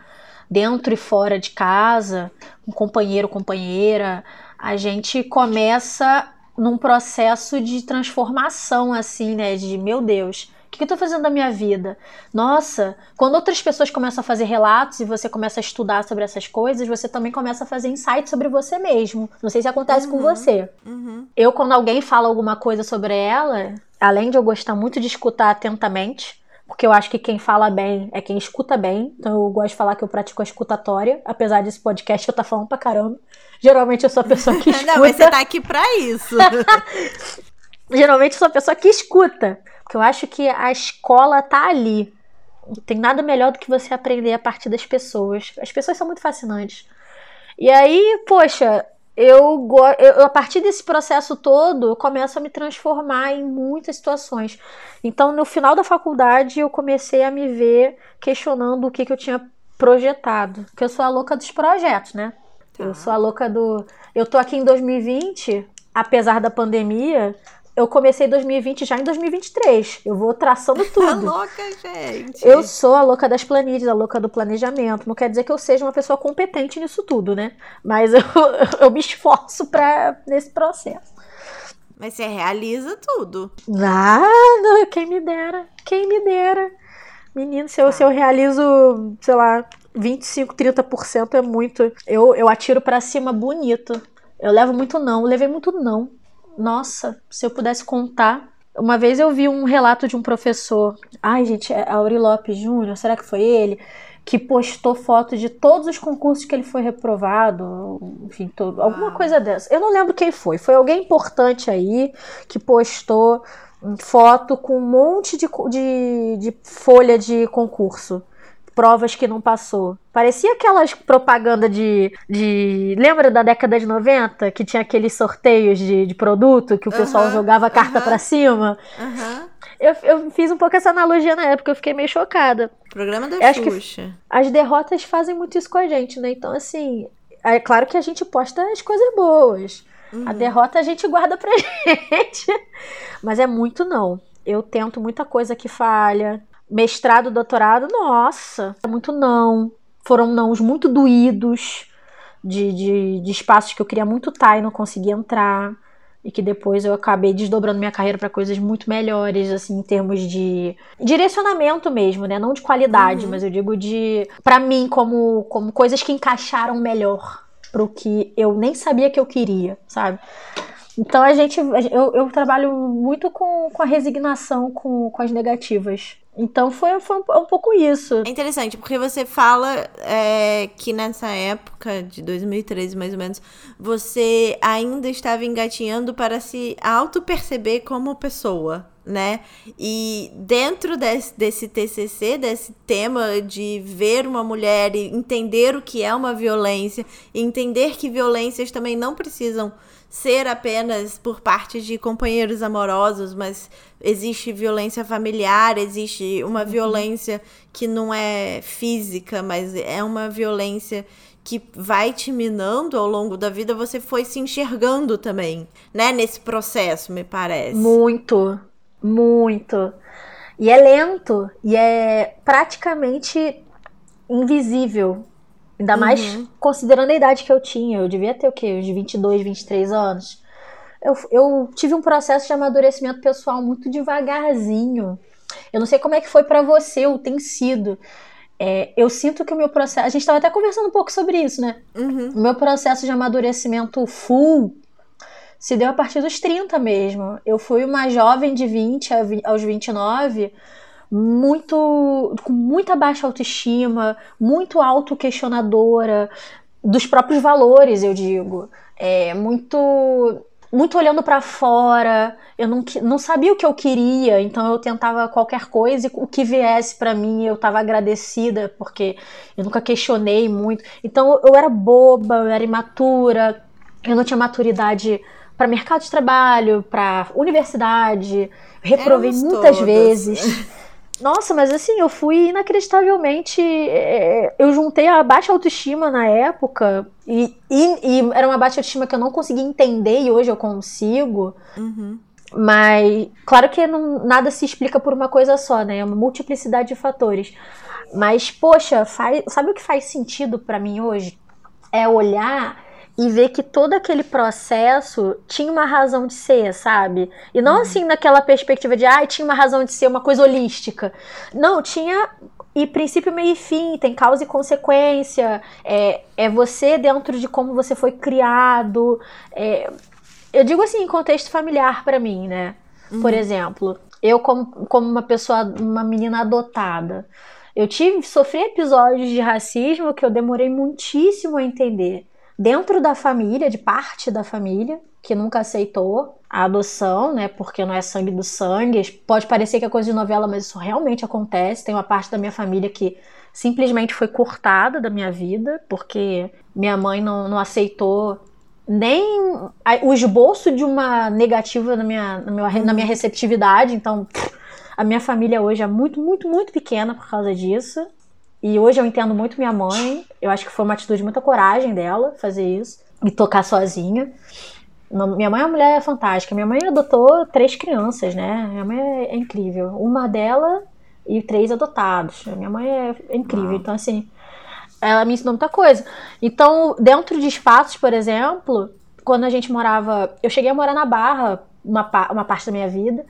dentro e fora de casa, um companheiro, companheira, a gente começa num processo de transformação, assim, né? De meu Deus, o que eu tô fazendo da minha vida? Nossa, quando outras pessoas começam a fazer relatos e você começa a estudar sobre essas coisas, você também começa a fazer insights sobre você mesmo. Não sei se acontece uhum, com você. Uhum. Eu, quando alguém fala alguma coisa sobre ela, além de eu gostar muito de escutar atentamente, porque eu acho que quem fala bem é quem escuta bem. Então eu gosto de falar que eu pratico a escutatória, apesar desse podcast eu tá falando pra caramba. Geralmente eu sou a pessoa que escuta. Não, mas você tá aqui pra isso. Geralmente eu sou a pessoa que escuta, eu acho que a escola tá ali. Não tem nada melhor do que você aprender a partir das pessoas. As pessoas são muito fascinantes. E aí, poxa, eu, eu, a partir desse processo todo, eu começo a me transformar em muitas situações. Então, no final da faculdade, eu comecei a me ver questionando o que, que eu tinha projetado. Porque eu sou a louca dos projetos, né? Tá. Eu sou a louca do. Eu tô aqui em 2020, apesar da pandemia, eu comecei 2020 já em 2023. Eu vou traçando tudo. A louca, gente. Eu sou a louca das planilhas, a louca do planejamento. Não quer dizer que eu seja uma pessoa competente nisso tudo, né? Mas eu, eu me esforço para nesse processo. Mas você realiza tudo. Ah, não, quem me dera. Quem me dera. Menino, se eu, se eu realizo, sei lá, 25, 30% é muito. Eu, eu atiro para cima bonito. Eu levo muito não. Eu levei muito não nossa, se eu pudesse contar. Uma vez eu vi um relato de um professor, ai gente, é Auri Lopes Júnior, será que foi ele? Que postou foto de todos os concursos que ele foi reprovado, enfim, todo, alguma coisa dessa. Eu não lembro quem foi, foi alguém importante aí que postou foto com um monte de, de, de folha de concurso provas que não passou. Parecia aquelas propaganda de, de. Lembra da década de 90? Que tinha aqueles sorteios de, de produto que o pessoal jogava a carta para cima? Eu, eu fiz um pouco essa analogia na época, eu fiquei meio chocada. Programa da acho Xuxa. As derrotas fazem muito isso com a gente, né? Então, assim, é claro que a gente posta as coisas boas. A derrota a gente guarda pra gente. Mas é muito não. Eu tento muita coisa que falha. Mestrado, doutorado, nossa, muito não. Foram nãos muito doídos de, de, de espaços que eu queria muito estar e não conseguia entrar. E que depois eu acabei desdobrando minha carreira para coisas muito melhores, assim, em termos de direcionamento mesmo, né? Não de qualidade, mas eu digo de. para mim, como, como coisas que encaixaram melhor pro que eu nem sabia que eu queria, sabe? Então a gente. Eu, eu trabalho muito com, com a resignação, com, com as negativas. Então foi, foi um, um pouco isso. É interessante, porque você fala é, que nessa época, de 2013 mais ou menos, você ainda estava engatinhando para se auto-perceber como pessoa, né? E dentro desse, desse TCC, desse tema de ver uma mulher e entender o que é uma violência, entender que violências também não precisam ser apenas por parte de companheiros amorosos, mas existe violência familiar, existe uma violência que não é física, mas é uma violência que vai te minando ao longo da vida, você foi se enxergando também, né, nesse processo, me parece. Muito, muito. E é lento e é praticamente invisível. Ainda mais considerando a idade que eu tinha. Eu devia ter o quê? Uns 22, 23 anos. Eu, eu tive um processo de amadurecimento pessoal muito devagarzinho. Eu não sei como é que foi para você, ou tem sido. É, eu sinto que o meu processo. A gente estava até conversando um pouco sobre isso, né? O meu processo de amadurecimento full se deu a partir dos 30 mesmo. Eu fui uma jovem de 20 a vi- aos 29, muito com muita baixa autoestima, muito autoquestionadora dos próprios valores, eu digo. É, muito muito olhando pra fora, eu não, não sabia o que eu queria, então eu tentava qualquer coisa e o que viesse pra mim eu tava agradecida, porque eu nunca questionei muito. Então eu era boba, eu era imatura, eu não tinha maturidade para mercado de trabalho, para universidade, reprovei Éramos muitas todas. vezes. Nossa, mas assim, eu fui inacreditavelmente. é, eu juntei a baixa autoestima na época, e, e, e era uma baixa autoestima que eu não conseguia entender, e hoje eu consigo. Uhum. Mas, claro que não- nada se explica por uma coisa só, né? É uma multiplicidade de fatores. Mas, poxa, faz, sabe o que faz sentido pra mim hoje? É olhar e ver que todo aquele processo tinha uma razão de ser, sabe? E não assim naquela perspectiva de, ah, tinha uma razão de ser uma coisa holística. Não, tinha e princípio, meio e fim, tem causa e consequência. É, é você dentro de como você foi criado. É, eu digo assim, em contexto familiar pra mim, né? Por exemplo, eu como, como uma pessoa, uma menina adotada, eu tive, sofri episódios de racismo que eu demorei muitíssimo a entender. Dentro da família, de parte da família, que nunca aceitou a adoção, né? Porque não é sangue do sangue. Pode parecer que é coisa de novela, mas isso realmente acontece. Tem uma parte da minha família que simplesmente foi cortada da minha vida, porque minha mãe não, não aceitou nem o esboço de uma negativa na minha, na, minha, na minha receptividade. Então, a minha família hoje é muito, muito, muito pequena por causa disso. E hoje eu entendo muito minha mãe. Eu acho que foi uma atitude de muita coragem dela fazer isso e tocar sozinha. Minha mãe é uma mulher fantástica. Minha mãe adotou três crianças, né? Minha mãe é, é incrível. Uma dela e três adotados. Minha mãe é, é incrível. Então, assim, ela me ensinou muita coisa. Então, dentro de espaços, por exemplo, quando a gente morava. Eu cheguei a morar na Barra uma, uma parte da minha vida.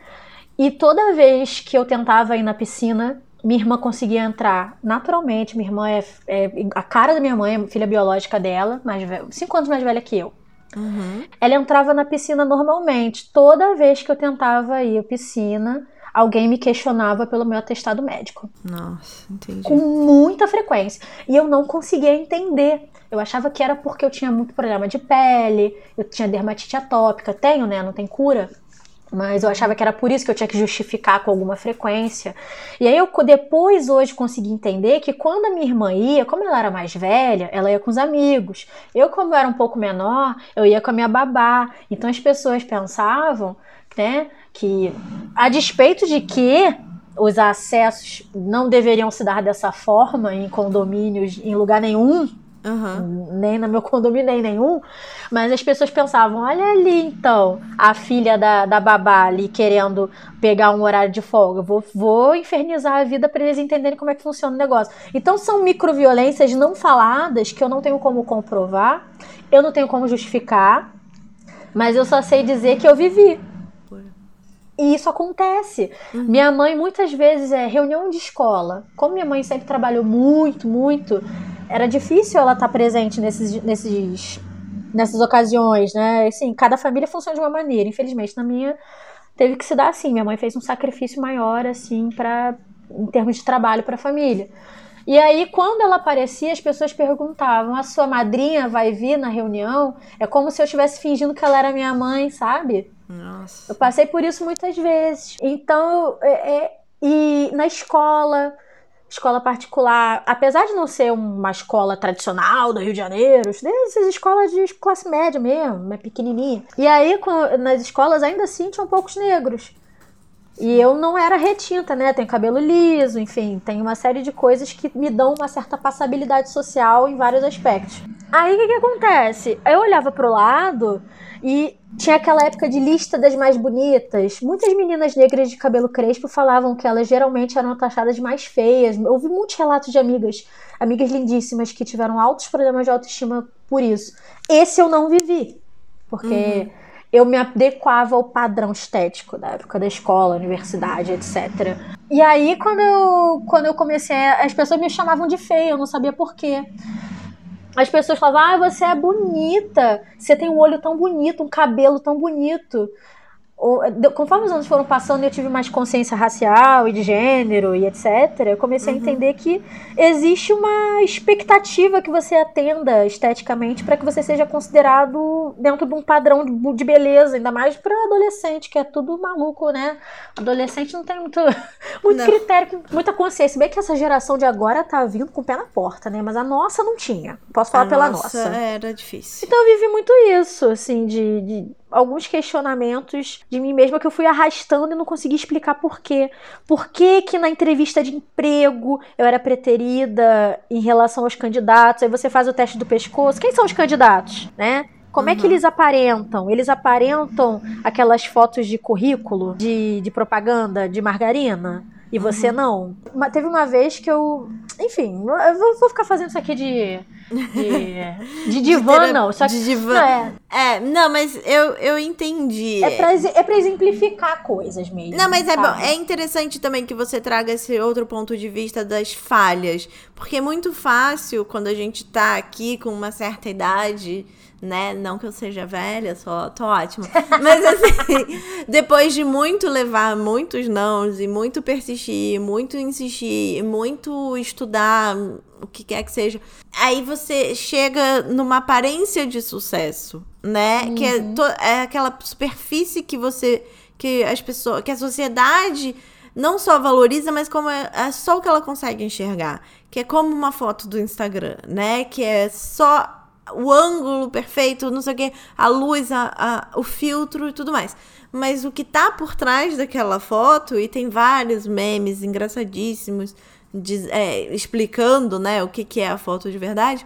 E toda vez que eu tentava ir na piscina, minha irmã conseguia entrar naturalmente. Minha irmã é, é a cara da minha mãe, é filha biológica dela, mais ve- cinco anos mais velha que eu. Uhum. Ela entrava na piscina normalmente. Toda vez que eu tentava ir à piscina, alguém me questionava pelo meu atestado médico Nossa, entendi. com muita frequência. E eu não conseguia entender. Eu achava que era porque eu tinha muito problema de pele, eu tinha dermatite atópica, tenho, né? Não tem cura. Mas eu achava que era por isso que eu tinha que justificar com alguma frequência. E aí eu depois hoje consegui entender que quando a minha irmã ia, como ela era mais velha, ela ia com os amigos. Eu como eu era um pouco menor, eu ia com a minha babá. Então as pessoas pensavam, né, que a despeito de que os acessos não deveriam se dar dessa forma em condomínios em lugar nenhum, Uhum. Nem no meu condomínio, nem nenhum. Mas as pessoas pensavam: olha ali então, a filha da, da babá ali querendo pegar um horário de folga. Vou, vou infernizar a vida para eles entenderem como é que funciona o negócio. Então são microviolências não faladas que eu não tenho como comprovar, eu não tenho como justificar, mas eu só sei dizer que eu vivi. E isso acontece. Uhum. Minha mãe, muitas vezes, é reunião de escola. Como minha mãe sempre trabalhou muito, muito, era difícil ela estar tá presente nesses, nesses, nessas ocasiões, né? Assim, cada família funciona de uma maneira. Infelizmente, na minha teve que se dar assim. Minha mãe fez um sacrifício maior, assim, para em termos de trabalho para a família. E aí, quando ela aparecia, as pessoas perguntavam: a sua madrinha vai vir na reunião? É como se eu estivesse fingindo que ela era minha mãe, sabe? Nossa. Eu passei por isso muitas vezes. Então, é, é, e na escola, escola particular, apesar de não ser uma escola tradicional do Rio de Janeiro, essas escolas de classe média mesmo, uma pequenininha. E aí, nas escolas, ainda assim, tinham poucos negros. E eu não era retinta, né? Tenho cabelo liso, enfim, tem uma série de coisas que me dão uma certa passabilidade social em vários aspectos. Aí o que, que acontece? Eu olhava pro lado e tinha aquela época de lista das mais bonitas. Muitas meninas negras de cabelo crespo falavam que elas geralmente eram taxadas mais feias. Eu ouvi muitos relatos de amigas, amigas lindíssimas que tiveram altos problemas de autoestima por isso. Esse eu não vivi, porque uhum. eu me adequava ao padrão estético da época da escola, universidade, etc. E aí, quando eu, quando eu comecei, as pessoas me chamavam de feia, eu não sabia por quê as pessoas falavam: ah, você é bonita, você tem um olho tão bonito, um cabelo tão bonito conforme os anos foram passando e eu tive mais consciência racial e de gênero e etc, eu comecei uhum. a entender que existe uma expectativa que você atenda esteticamente para que você seja considerado dentro de um padrão de beleza, ainda mais para adolescente, que é tudo maluco, né? Adolescente não tem muito, muito não. critério, muita consciência. Bem que essa geração de agora tá vindo com o pé na porta, né? Mas a nossa não tinha. Posso falar a pela nossa. nossa. Era difícil. Então eu vivi muito isso, assim, de, de alguns questionamentos de mim mesma que eu fui arrastando e não consegui explicar por quê. Por que que na entrevista de emprego eu era preterida em relação aos candidatos? Aí você faz o teste do pescoço. Quem são os candidatos, né? Como uhum. é que uhum. eles aparentam? Eles aparentam aquelas fotos de currículo, de, de propaganda, de margarina? E você uhum. não. Uma, teve uma vez que eu. Enfim, eu vou, vou ficar fazendo isso aqui de. De, de divã, de não. Só que, de divã. Não, é. é, não, mas eu, eu entendi. É pra, é pra exemplificar coisas mesmo. Não, mas é, bom, é interessante também que você traga esse outro ponto de vista das falhas. Porque é muito fácil quando a gente tá aqui com uma certa idade né? Não que eu seja velha, só tô ótima. Mas assim, depois de muito levar muitos nãos e muito persistir, muito insistir, muito estudar, o que quer que seja, aí você chega numa aparência de sucesso, né? Uhum. Que é, uhum. to, é aquela superfície que você que as pessoas, que a sociedade não só valoriza, mas como é, é só o que ela consegue enxergar, que é como uma foto do Instagram, né? Que é só o ângulo perfeito, não sei o que, a luz, a, a, o filtro e tudo mais. Mas o que tá por trás daquela foto, e tem vários memes engraçadíssimos de, é, explicando né, o que, que é a foto de verdade,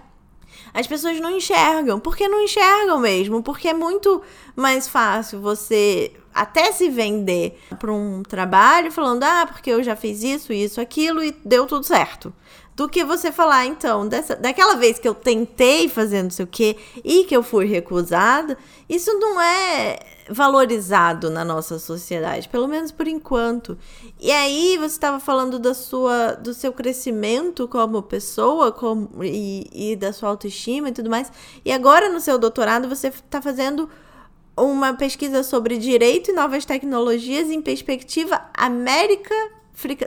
as pessoas não enxergam. Porque não enxergam mesmo. Porque é muito mais fácil você até se vender para um trabalho falando, ah, porque eu já fiz isso, isso, aquilo e deu tudo certo do que você falar, então, dessa, daquela vez que eu tentei fazer não sei o quê e que eu fui recusada, isso não é valorizado na nossa sociedade, pelo menos por enquanto. E aí você estava falando da sua, do seu crescimento como pessoa como, e, e da sua autoestima e tudo mais. E agora no seu doutorado você está fazendo uma pesquisa sobre direito e novas tecnologias em perspectiva América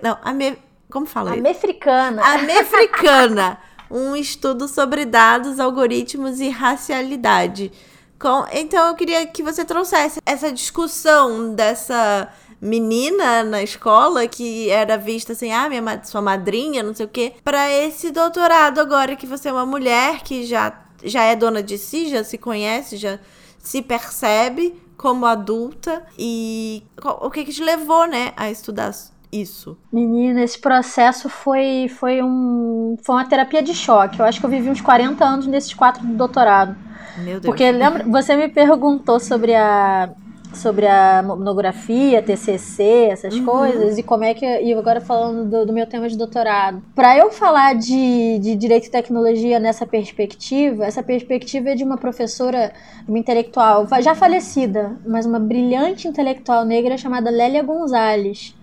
Não, América como fala isso? Amefricana. Amefricana. um estudo sobre dados, algoritmos e racialidade. Com, então eu queria que você trouxesse essa discussão dessa menina na escola que era vista assim, ah, minha sua madrinha, não sei o quê, para esse doutorado agora que você é uma mulher que já já é dona de si, já se conhece, já se percebe como adulta e o que que te levou, né, a estudar isso? Menina, esse processo foi, foi, um, foi uma terapia de choque. Eu acho que eu vivi uns 40 anos nesses quatro do doutorado. Meu Deus. Porque lembra, você me perguntou sobre a sobre a monografia, TCC, essas uhum. coisas, e como é que. E agora falando do, do meu tema de doutorado. Para eu falar de, de direito e tecnologia nessa perspectiva, essa perspectiva é de uma professora, uma intelectual já falecida, mas uma brilhante intelectual negra chamada Lélia Gonzalez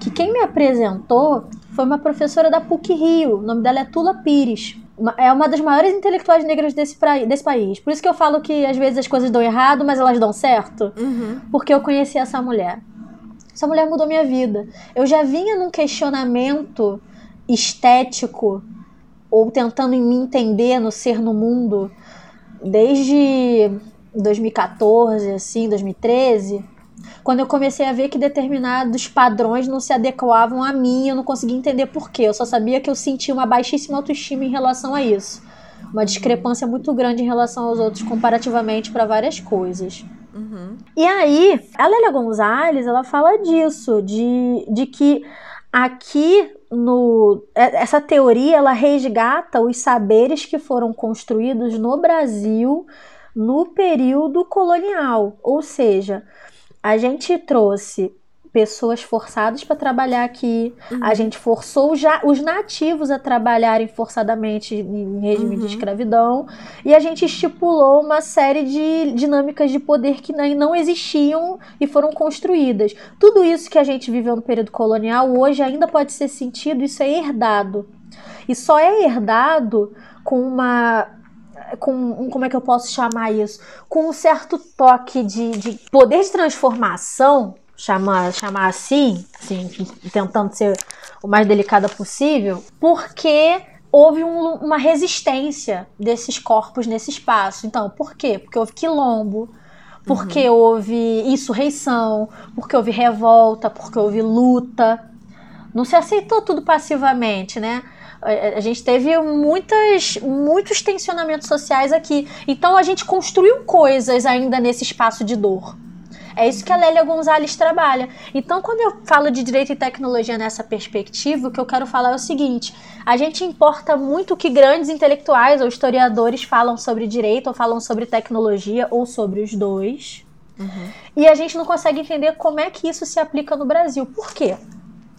que quem me apresentou foi uma professora da PUC Rio, o nome dela é Tula Pires. É uma das maiores intelectuais negras desse, desse país. Por isso que eu falo que às vezes as coisas dão errado, mas elas dão certo. Uhum. Porque eu conheci essa mulher. Essa mulher mudou minha vida. Eu já vinha num questionamento estético, ou tentando me entender no ser no mundo, desde 2014, assim, 2013 quando eu comecei a ver que determinados padrões não se adequavam a mim, eu não conseguia entender por quê. Eu só sabia que eu sentia uma baixíssima autoestima em relação a isso. Uma discrepância muito grande em relação aos outros, comparativamente para várias coisas. Uhum. E aí, a Lélia Gonzalez, ela fala disso, de, de que aqui no é, essa teoria ela resgata os saberes que foram construídos no Brasil no período colonial, ou seja, a gente trouxe pessoas forçadas para trabalhar aqui. Uhum. A gente forçou já os nativos a trabalharem forçadamente em regime uhum. de escravidão. E a gente estipulou uma série de dinâmicas de poder que não existiam e foram construídas. Tudo isso que a gente viveu no período colonial hoje ainda pode ser sentido, isso é herdado. E só é herdado com uma com como é que eu posso chamar isso? Com um certo toque de, de poder de transformação, chamar, chamar assim, assim, tentando ser o mais delicada possível, porque houve um, uma resistência desses corpos nesse espaço. Então, por quê? Porque houve quilombo, porque uhum. houve insurreição, porque houve revolta, porque houve luta. Não se aceitou tudo passivamente, né? A gente teve muitas, muitos tensionamentos sociais aqui. Então a gente construiu coisas ainda nesse espaço de dor. É isso que a Lélia Gonzalez trabalha. Então, quando eu falo de direito e tecnologia nessa perspectiva, o que eu quero falar é o seguinte: a gente importa muito o que grandes intelectuais ou historiadores falam sobre direito, ou falam sobre tecnologia, ou sobre os dois. Uhum. E a gente não consegue entender como é que isso se aplica no Brasil. Por quê?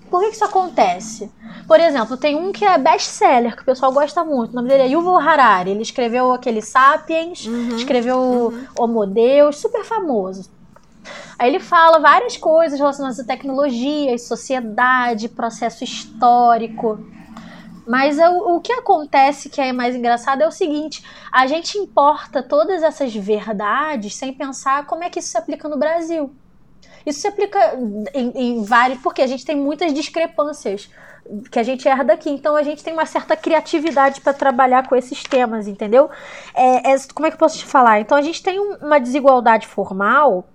Por que, isso acontece? Por exemplo, tem um que é best-seller, que o pessoal gosta muito. O nome dele é Yuval Harari. Ele escreveu aquele Sapiens, uhum, escreveu uhum. Homo Deus, super famoso. Aí ele fala várias coisas relacionadas a tecnologia, sociedade, processo histórico. Mas o, o que acontece que é mais engraçado é o seguinte: a gente importa todas essas verdades sem pensar como é que isso se aplica no Brasil. Isso se aplica em, em vários, porque a gente tem muitas discrepâncias que a gente herda aqui. Então a gente tem uma certa criatividade para trabalhar com esses temas, entendeu? É, é, como é que eu posso te falar? Então a gente tem um, uma desigualdade formal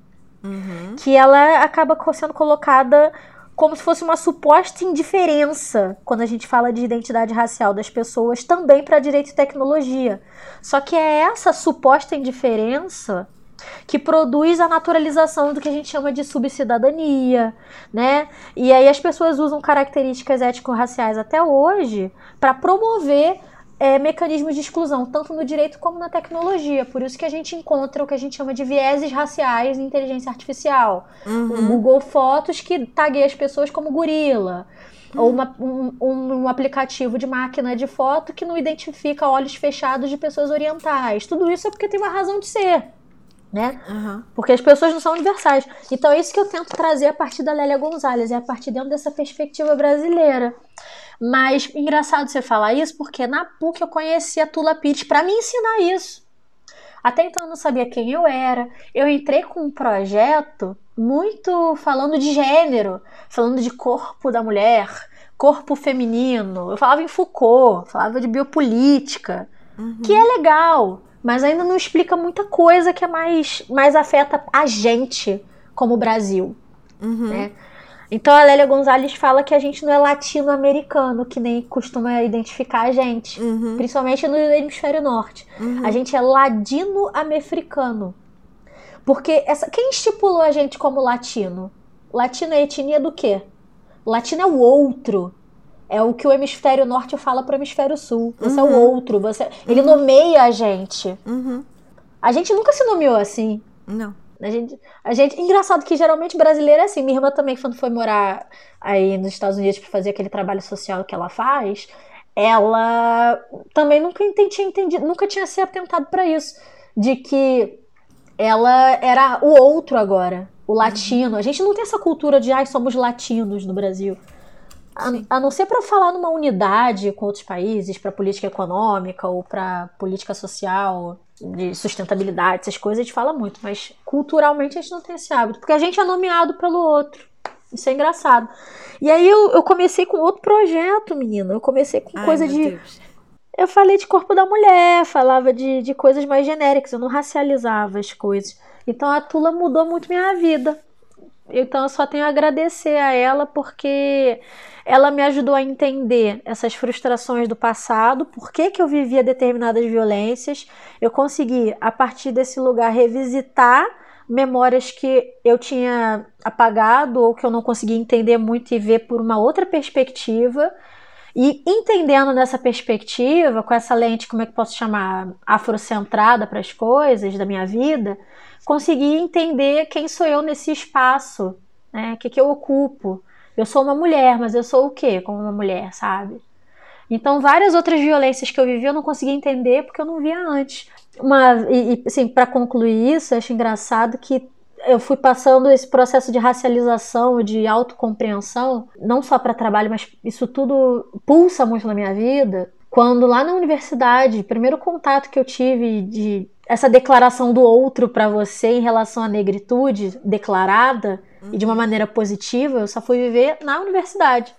uhum. que ela acaba sendo colocada como se fosse uma suposta indiferença quando a gente fala de identidade racial das pessoas também para direito e tecnologia. Só que é essa suposta indiferença que produz a naturalização do que a gente chama de subcidadania, né? E aí as pessoas usam características ético-raciais até hoje para promover é, mecanismos de exclusão, tanto no direito como na tecnologia. Por isso que a gente encontra o que a gente chama de vieses raciais em inteligência artificial. Uhum. O Google Fotos que tagueia as pessoas como gorila. Ou uma, um, um, aplicativo de máquina de foto que não identifica olhos fechados de pessoas orientais. Tudo isso é porque tem uma razão de ser né? Uhum. Porque as pessoas não são universais. Então é isso que eu tento trazer a partir da Lélia Gonzalez, é a partir dentro dessa perspectiva brasileira. Mas engraçado você falar isso, porque na PUC eu conheci a Tula Pires para me ensinar isso. Até então eu não sabia quem eu era. Eu entrei com um projeto muito falando de gênero, falando de corpo da mulher, corpo feminino. Eu falava em Foucault, falava de biopolítica, uhum. que é legal mas ainda não explica muita coisa que é mais, mais afeta a gente como Brasil. Uhum. Né? Então a Lélia Gonzalez fala que a gente não é latino-americano, que nem costuma identificar a gente, Uhum. principalmente no hemisfério norte. Uhum. A gente é ladino-americano. Porque essa, quem estipulou a gente como latino? Latino é etnia do quê? Latino é o outro. É o que o hemisfério norte fala para o hemisfério sul. Você é o outro. Você, ele nomeia a gente. Uhum. A gente nunca se nomeou assim. Não. A gente, a gente, engraçado que geralmente brasileiro é assim. Minha irmã também, quando foi morar aí nos Estados Unidos para fazer aquele trabalho social que ela faz, ela também nunca tinha entendido, nunca tinha se atentado para isso, de que ela era o outro agora, o latino. A gente não tem essa cultura de ai, somos latinos no Brasil. A, a não ser para falar numa unidade com outros países, para política econômica ou para política social, de sustentabilidade, essas coisas, a gente fala muito, mas culturalmente a gente não tem esse hábito, porque a gente é nomeado pelo outro. Isso é engraçado. E aí eu, eu comecei com outro projeto, menina. Eu comecei com Ai, coisa de. Deus. Eu falei de corpo da mulher, falava de, de coisas mais genéricas, eu não racializava as coisas. Então a Tula mudou muito minha vida. Então eu só tenho a agradecer a ela porque ela me ajudou a entender essas frustrações do passado, por que, que eu vivia determinadas violências. Eu consegui, a partir desse lugar, revisitar memórias que eu tinha apagado ou que eu não conseguia entender muito e ver por uma outra perspectiva. E entendendo nessa perspectiva, com essa lente, como é que posso chamar, afrocentrada para as coisas da minha vida, consegui entender quem sou eu nesse espaço, né? O que, que eu ocupo. Eu sou uma mulher, mas eu sou o quê como uma mulher, sabe? Então, várias outras violências que eu vivi eu não conseguia entender porque eu não via antes. Uma, e, e, assim, para concluir isso, eu acho engraçado que eu fui passando esse processo de racialização, de autocompreensão, não só para trabalho, mas isso tudo pulsa muito na minha vida. Quando lá na universidade, primeiro contato que eu tive de essa declaração do outro para você em relação à negritude declarada e de uma maneira positiva, eu só fui viver na universidade.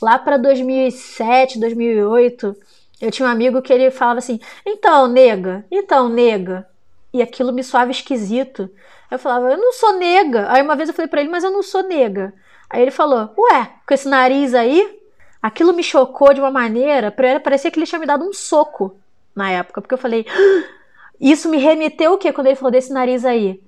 Lá para 2007, 2008, eu tinha um amigo que ele falava assim: "Então, nega, então, nega". E aquilo me soava esquisito. Eu falava: "Eu não sou nega". Aí uma vez eu falei para ele: "Mas eu não sou nega". Aí ele falou: "Ué, com esse nariz aí?" Aquilo me chocou de uma maneira, parecia que ele tinha me dado um soco na época, porque eu falei: "Ah!" Isso me remeteu o quê quando ele falou desse nariz aí?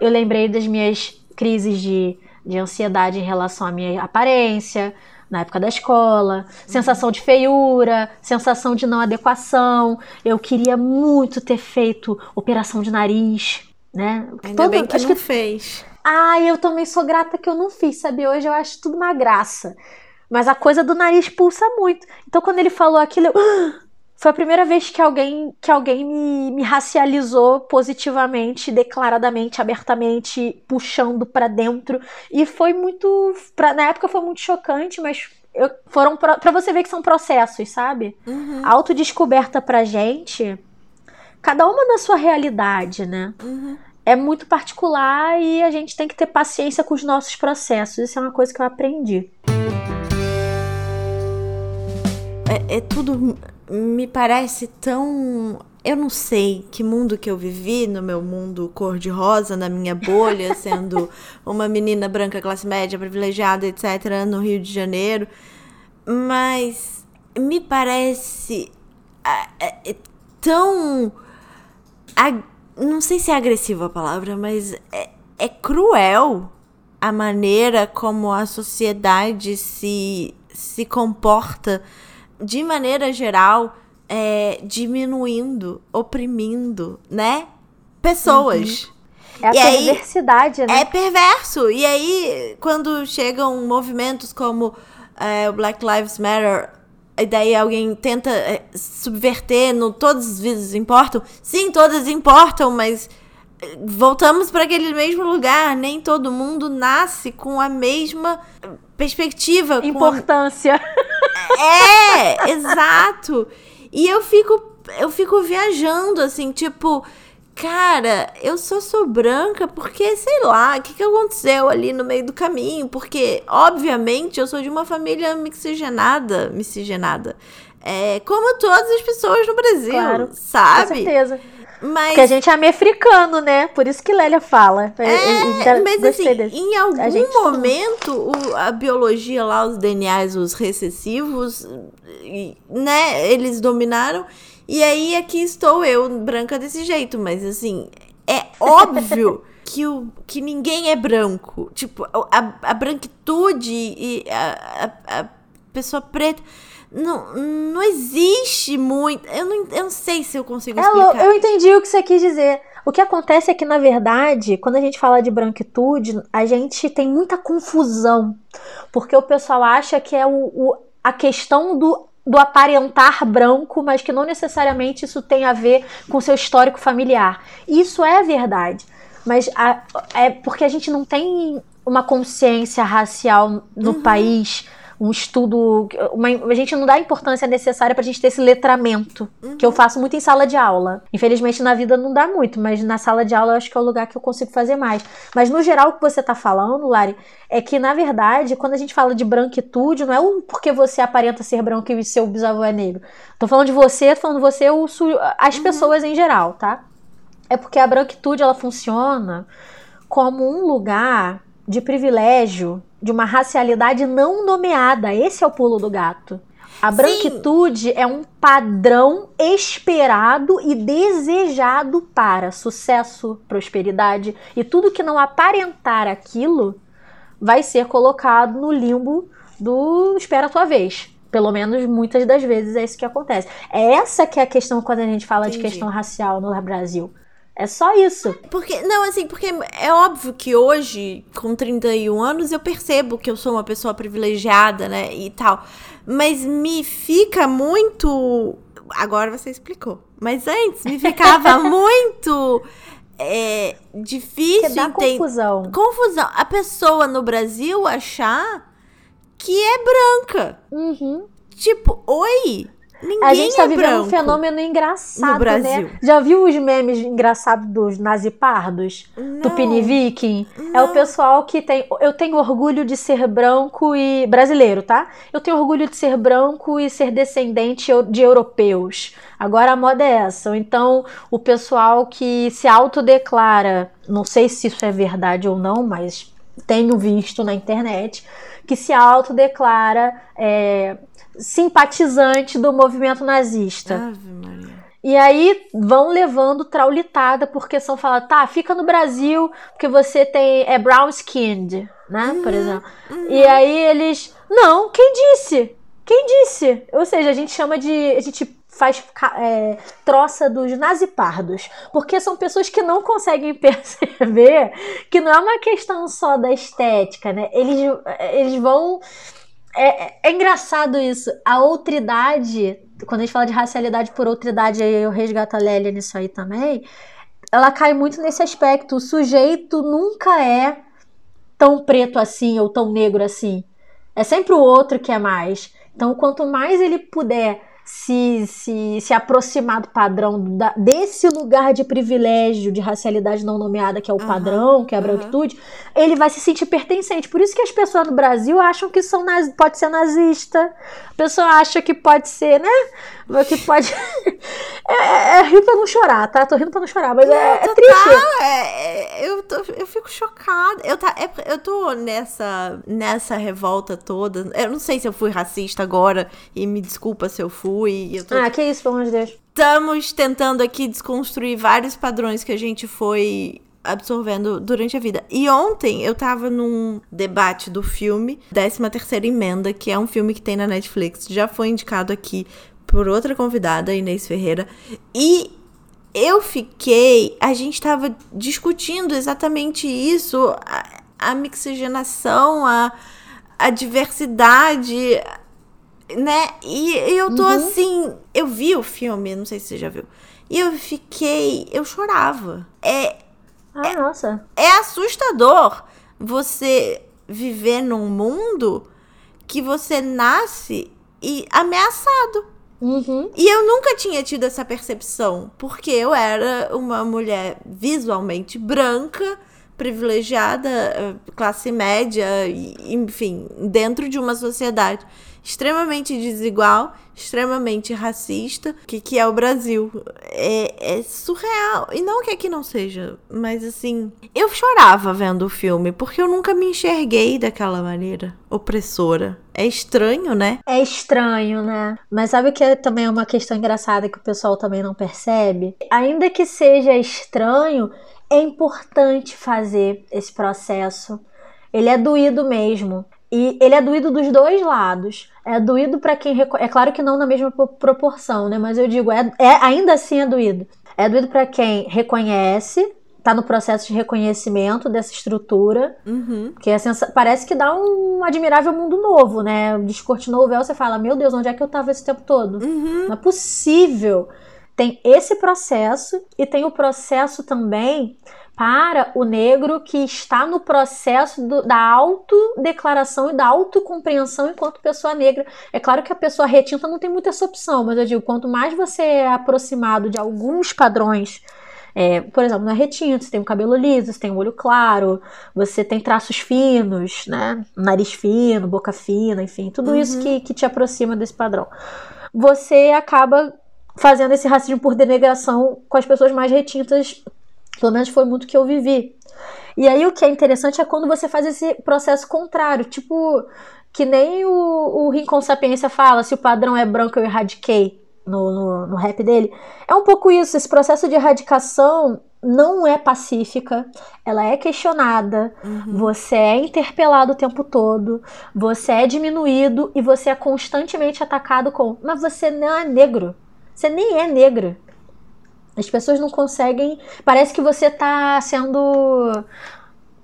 Eu lembrei das minhas crises de, de ansiedade em relação à minha aparência, na época da escola, sensação de feiura, sensação de não adequação. Eu queria muito ter feito operação de nariz, né? Ainda Todo- bem que acho não fez. Ai, eu também sou grata que eu não fiz, sabe? Hoje eu acho tudo uma graça. Mas a coisa do nariz pulsa muito. Então quando ele falou aquilo, eu... foi a primeira vez que alguém que alguém me, me racializou positivamente, declaradamente, abertamente, puxando pra dentro. E foi muito, pra, na época foi muito chocante, mas eu, foram pro- pra você ver que são processos, sabe? Uhum, A autodescoberta pra gente, cada uma na sua realidade, né? uhum. é muito particular e a gente tem que ter paciência com os nossos processos. Isso é uma coisa que eu aprendi. É, é tudo. Me parece tão. Eu não sei que mundo que eu vivi, no meu mundo cor-de-rosa, na minha bolha, sendo uma menina branca, classe média, privilegiada, etc., no Rio de Janeiro. Mas me parece ah, é- é tão. ag- Não sei se é agressiva a palavra, mas é, é cruel a maneira como a sociedade se, se comporta de maneira geral, é, diminuindo, oprimindo, né? Pessoas. É a E aí- perversidade, né? É perverso. E aí, quando chegam movimentos como é, o Black Lives Matter, e daí alguém tenta é, subverter no todas as vidas importam. Sim, todas importam, mas é, voltamos para aquele mesmo lugar. Nem todo mundo nasce com a mesma perspectiva. Importância. é, exato. E eu fico, eu fico viajando assim, tipo, cara, eu só sou branca porque, sei lá, o que, que aconteceu ali no meio do caminho? Porque, obviamente, eu sou de uma família mixigenada, miscigenada. É, como todas as pessoas no Brasil, Claro, Com sabe? certeza. Mas... Porque a gente é americano, né? Por isso que Lélia fala. É, mas assim, desse. em algum gente... momento, o, a biologia lá, os DNAs, os recessivos, né? Eles dominaram. E aí aqui estou eu, branca desse jeito. Mas assim, é óbvio que, o, que ninguém é branco. Tipo, a, a branquitude e a, a, a pessoa preta não, não existe muito. Eu não, eu não sei se eu consigo é, explicar. Eu entendi o que você quis dizer. O que acontece é que, na verdade, quando a gente fala de branquitude, a gente tem muita confusão. Porque o pessoal acha que é o, o a questão do do aparentar branco, mas que não necessariamente isso tem a ver com seu histórico familiar. Isso é verdade, mas a, é porque a gente não tem uma consciência racial no uhum. país um estudo. Uma, a gente não dá a importância necessária pra gente ter esse letramento, uhum. que eu faço muito em sala de aula. Infelizmente, na vida não dá muito, mas na sala de aula eu acho que é o lugar que eu consigo fazer mais. Mas no geral, o que você tá falando, Lari, é que, na verdade, quando a gente fala de branquitude, não é porque você aparenta ser branco e seu bisavô é negro. Tô falando de você, tô falando de você, as uhum. pessoas em geral, tá? É porque a branquitude ela funciona como um lugar de privilégio de uma racialidade não nomeada. Esse é o pulo do gato. A branquitude Sim. é um padrão esperado e desejado para sucesso, prosperidade e tudo que não aparentar aquilo vai ser colocado no limbo do espera a tua vez. Pelo menos muitas das vezes é isso que acontece. É essa que é a questão quando a gente fala Entendi. de questão racial no Brasil. É só isso. Porque, não, assim, porque é óbvio que hoje, com 31 anos, eu percebo que eu sou uma pessoa privilegiada, né, e tal. Mas me fica muito. Agora você explicou. Mas antes me ficava muito. É, difícil. Que dá confusão. Confusão. A pessoa no Brasil achar que é branca. Uhum. Tipo, oi, Ninguém a gente tá é vivendo branco um fenômeno engraçado, no Brasil. né? Já viu os memes engraçados dos nazipardos? Do Pini Viking? Não. É o pessoal que tem. Eu tenho orgulho de ser branco e. brasileiro, tá? Eu tenho orgulho de ser branco e ser descendente de europeus. Agora a moda é essa. Então, o pessoal que se autodeclara, não sei se isso é verdade ou não, mas tenho visto na internet, que se autodeclara. É, simpatizante do movimento nazista. Ave Maria. E aí vão levando traulitada, porque são falando, tá, fica no Brasil, porque você tem. é brown skinned, né? Uhum, por exemplo. Uhum. E aí eles. Não, quem disse? Quem disse? Ou seja, a gente chama de. A gente faz é, troça dos nazipardos, porque são pessoas que não conseguem perceber que não é uma questão só da estética, né? Eles, eles vão é, é, engraçado isso. A outridade, quando a gente fala de racialidade por outridade, eu resgato a Lélia nisso aí também. Ela cai muito nesse aspecto. O sujeito nunca é tão preto assim ou tão negro assim. É sempre o outro que é mais. Então, quanto mais ele puder se, se, se aproximar do padrão da, desse lugar de privilégio, de racialidade não nomeada, que é o uhum, padrão, que é a branquitude, uhum. ele vai se sentir pertencente. Por isso que as pessoas no Brasil acham que são naz... pode ser nazista. A pessoa acha que pode ser, né? Que pode. é, é, é rir pra não chorar, tá? Tô rindo pra não chorar, mas é, é triste. É, eu, tô, eu fico chocada. Eu, tá, é, eu tô nessa, nessa revolta toda. Eu não sei se eu fui racista agora, e me desculpa se eu fui fui. Tô... Ah, que isso, pelo amor de Deus. Estamos tentando aqui desconstruir vários padrões que a gente foi absorvendo durante a vida. E ontem eu tava num debate do filme 13 Terceira Emenda, que é um filme que tem na Netflix, já foi indicado aqui por outra convidada, Inês Ferreira, e eu fiquei, a gente tava discutindo exatamente isso, a, a mixigenação, a, a diversidade, né? E eu tô uhum. assim. Eu vi o filme, não sei se você já viu. E eu fiquei. Eu chorava. É. Ah, é, nossa. É assustador você viver num mundo que você nasce e ameaçado. Uhum. E eu nunca tinha tido essa percepção, porque eu era uma mulher visualmente branca, privilegiada, eh, classe média, enfim, dentro de uma sociedade extremamente desigual, extremamente racista, que, que é o Brasil. É, é surreal. E não que aqui não seja, mas assim, eu chorava vendo o filme, porque eu nunca me enxerguei daquela maneira opressora. É estranho, né? É estranho, né? Mas sabe o que é também uma questão engraçada que o pessoal também não percebe? Ainda que seja estranho, é importante fazer esse processo. Ele é doído mesmo. E ele é doído dos dois lados. É doído para quem. É claro que não na mesma proporção, né? Mas eu digo, é, é ainda assim é doído. É doído para quem reconhece, tá no processo de reconhecimento dessa estrutura. Uhum. Que é parece que dá um admirável mundo novo, né? Descortinou o véu, você fala, meu Deus, onde é que eu tava esse tempo todo? Uhum. Não é possível. Tem esse processo e tem o processo também para o negro que está no processo do, da autodeclaração e da autocompreensão enquanto pessoa negra. É claro que a pessoa retinta não tem muita essa opção, mas eu digo, quanto mais você é aproximado de alguns padrões é, por exemplo, na retinta, você tem um cabelo liso, você tem um olho claro, você tem traços finos, né? Nariz fino, boca fina, enfim, tudo uhum. isso que, que te aproxima desse padrão. Você acaba fazendo esse racismo por denegação com as pessoas mais retintas pelo menos foi muito que eu vivi. E aí o que é interessante é quando você faz esse processo contrário, tipo, que nem o, o Rincon Sapiência fala, se o padrão é branco eu erradiquei no, no, no rap dele. É um pouco isso, esse processo de erradicação não é pacífica, ela é questionada, uhum. você é interpelado o tempo todo, você é diminuído e você é constantemente atacado com, mas você não é negro, você nem é negra. As pessoas não conseguem. Parece que você tá sendo.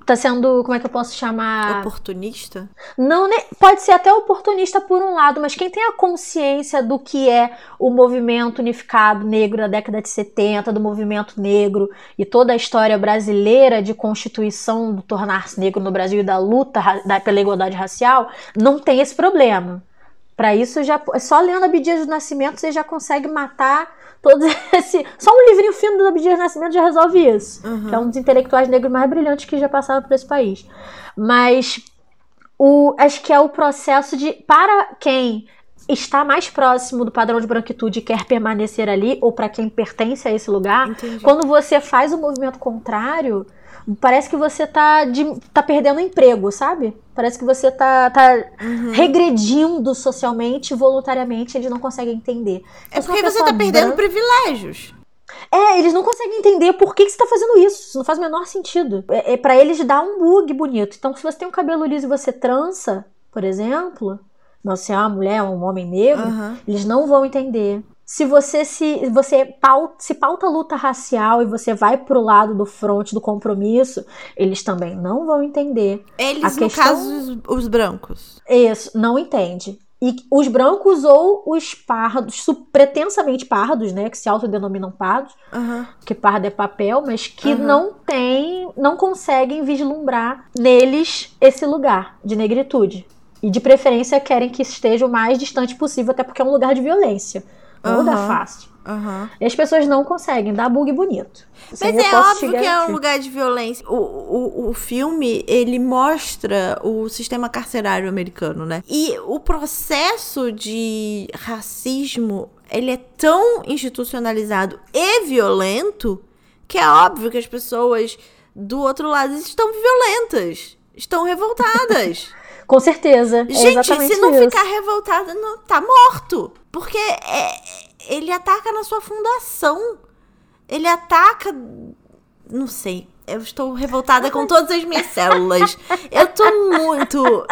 Tá sendo, como é que eu posso chamar? Oportunista? Não, né? pode ser até oportunista por um lado, mas quem tem a consciência do que é o movimento unificado negro da década de 70, do movimento negro e toda a história brasileira de constituição do tornar-se negro no Brasil e da luta pela igualdade racial, não tem esse problema. Para isso, já é só lendo Abdias do Nascimento você já consegue matar todo esse. Só um livrinho fino do Abdias Nascimento já resolve isso. Uhum. Que é um dos intelectuais negros mais brilhantes que já passaram por esse país. Mas o, acho que é o processo de. Para quem está mais próximo do padrão de branquitude e quer permanecer ali, ou para quem pertence a esse lugar, Entendi. quando você faz o movimento contrário, parece que você tá, de, tá perdendo emprego, sabe? Parece que você tá, tá uhum. regredindo socialmente, voluntariamente, eles não conseguem entender. É porque você tá perdendo branca, privilégios. É, eles não conseguem entender por que, que você tá fazendo isso. Isso não faz o menor sentido. É, é para eles dar um bug bonito. Então, se você tem um cabelo liso e você trança, por exemplo, você é uma mulher, um homem negro, uhum. eles não vão entender se você se você pauta, se pauta luta racial e você vai pro lado do fronte do compromisso, eles também não vão entender. Eles, a no questão, caso, os, os brancos. Isso, não entende. E os brancos ou os pardos, pretensamente pardos, né, que se autodenominam pardos, uhum. que pardo é papel, mas que uhum. não tem, não conseguem vislumbrar neles esse lugar de negritude. E de preferência querem que esteja o mais distante possível, até porque é um lugar de violência. Uhum. dá fácil. Uhum. E as pessoas não conseguem, dá bug bonito. Assim, Mas é óbvio que é um lugar de violência. O, o, o filme, ele mostra o sistema carcerário americano, né? E o processo de racismo, ele é tão institucionalizado e violento que é óbvio que as pessoas do outro lado estão violentas, estão revoltadas. Com certeza. É Gente, se não isso. ficar revoltado, não, tá morto. Porque é, ele ataca na sua fundação. Ele ataca. Não sei. Eu estou revoltada com todas as minhas células. Eu tô muito.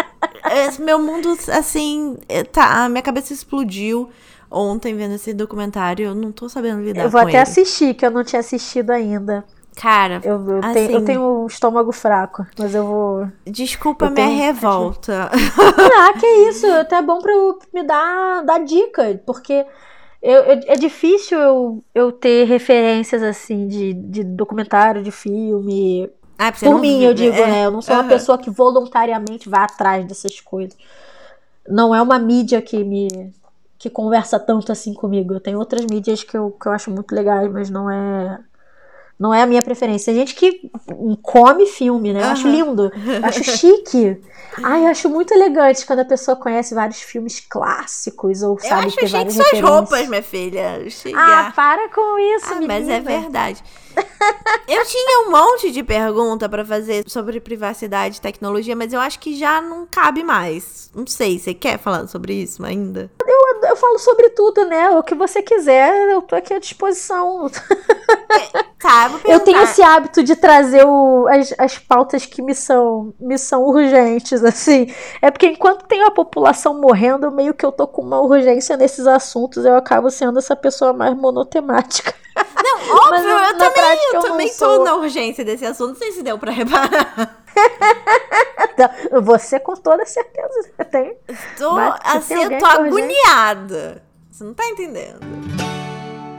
Meu mundo, assim. É, tá, a minha cabeça explodiu ontem vendo esse documentário. Eu não tô sabendo lidar com ele. Eu vou até ele. assistir, que eu não tinha assistido ainda. Cara, eu, eu, assim, tenho, eu, tenho, um estômago fraco, mas eu vou. Desculpa a minha tenho... revolta. Ah, que isso, é até bom pra eu me dar, dar dica, porque eu, eu, é difícil eu, eu ter referências assim de, de documentário, de filme. Ah, Por mim, eu digo, é, né? Eu não sou uma pessoa que voluntariamente vai atrás dessas coisas. Não é uma mídia que me que conversa tanto assim comigo. Eu tenho outras mídias que eu, que eu acho muito legais, mas não é Não é a minha preferência. Tem gente que come filme, né? Eu acho lindo. Eu acho chique. Ai, eu acho muito elegante quando a pessoa conhece vários filmes clássicos ou sabe eu acho ter chique várias suas roupas, minha filha. Chega. Ah, para com isso, Ah, menina. mas é verdade. Eu tinha um monte de pergunta pra fazer sobre privacidade e tecnologia, mas eu acho que já não cabe mais. Não sei, você quer falar sobre isso ainda? Eu falo sobre tudo, né? O que você quiser, eu tô aqui à disposição. Tá, eu vou Eu tenho esse hábito de trazer o- as, as pautas que me são, me são urgentes, assim. É porque enquanto tem a população morrendo, meio que eu tô com uma urgência nesses assuntos, eu acabo sendo essa pessoa mais monotemática. Óbvio, mas eu na também, prática eu eu não também sou. tô na urgência desse assunto. Não sei se deu pra reparar. Então, Você com toda certeza tem. Se assim, eu tô agoniada. Você não tá entendendo.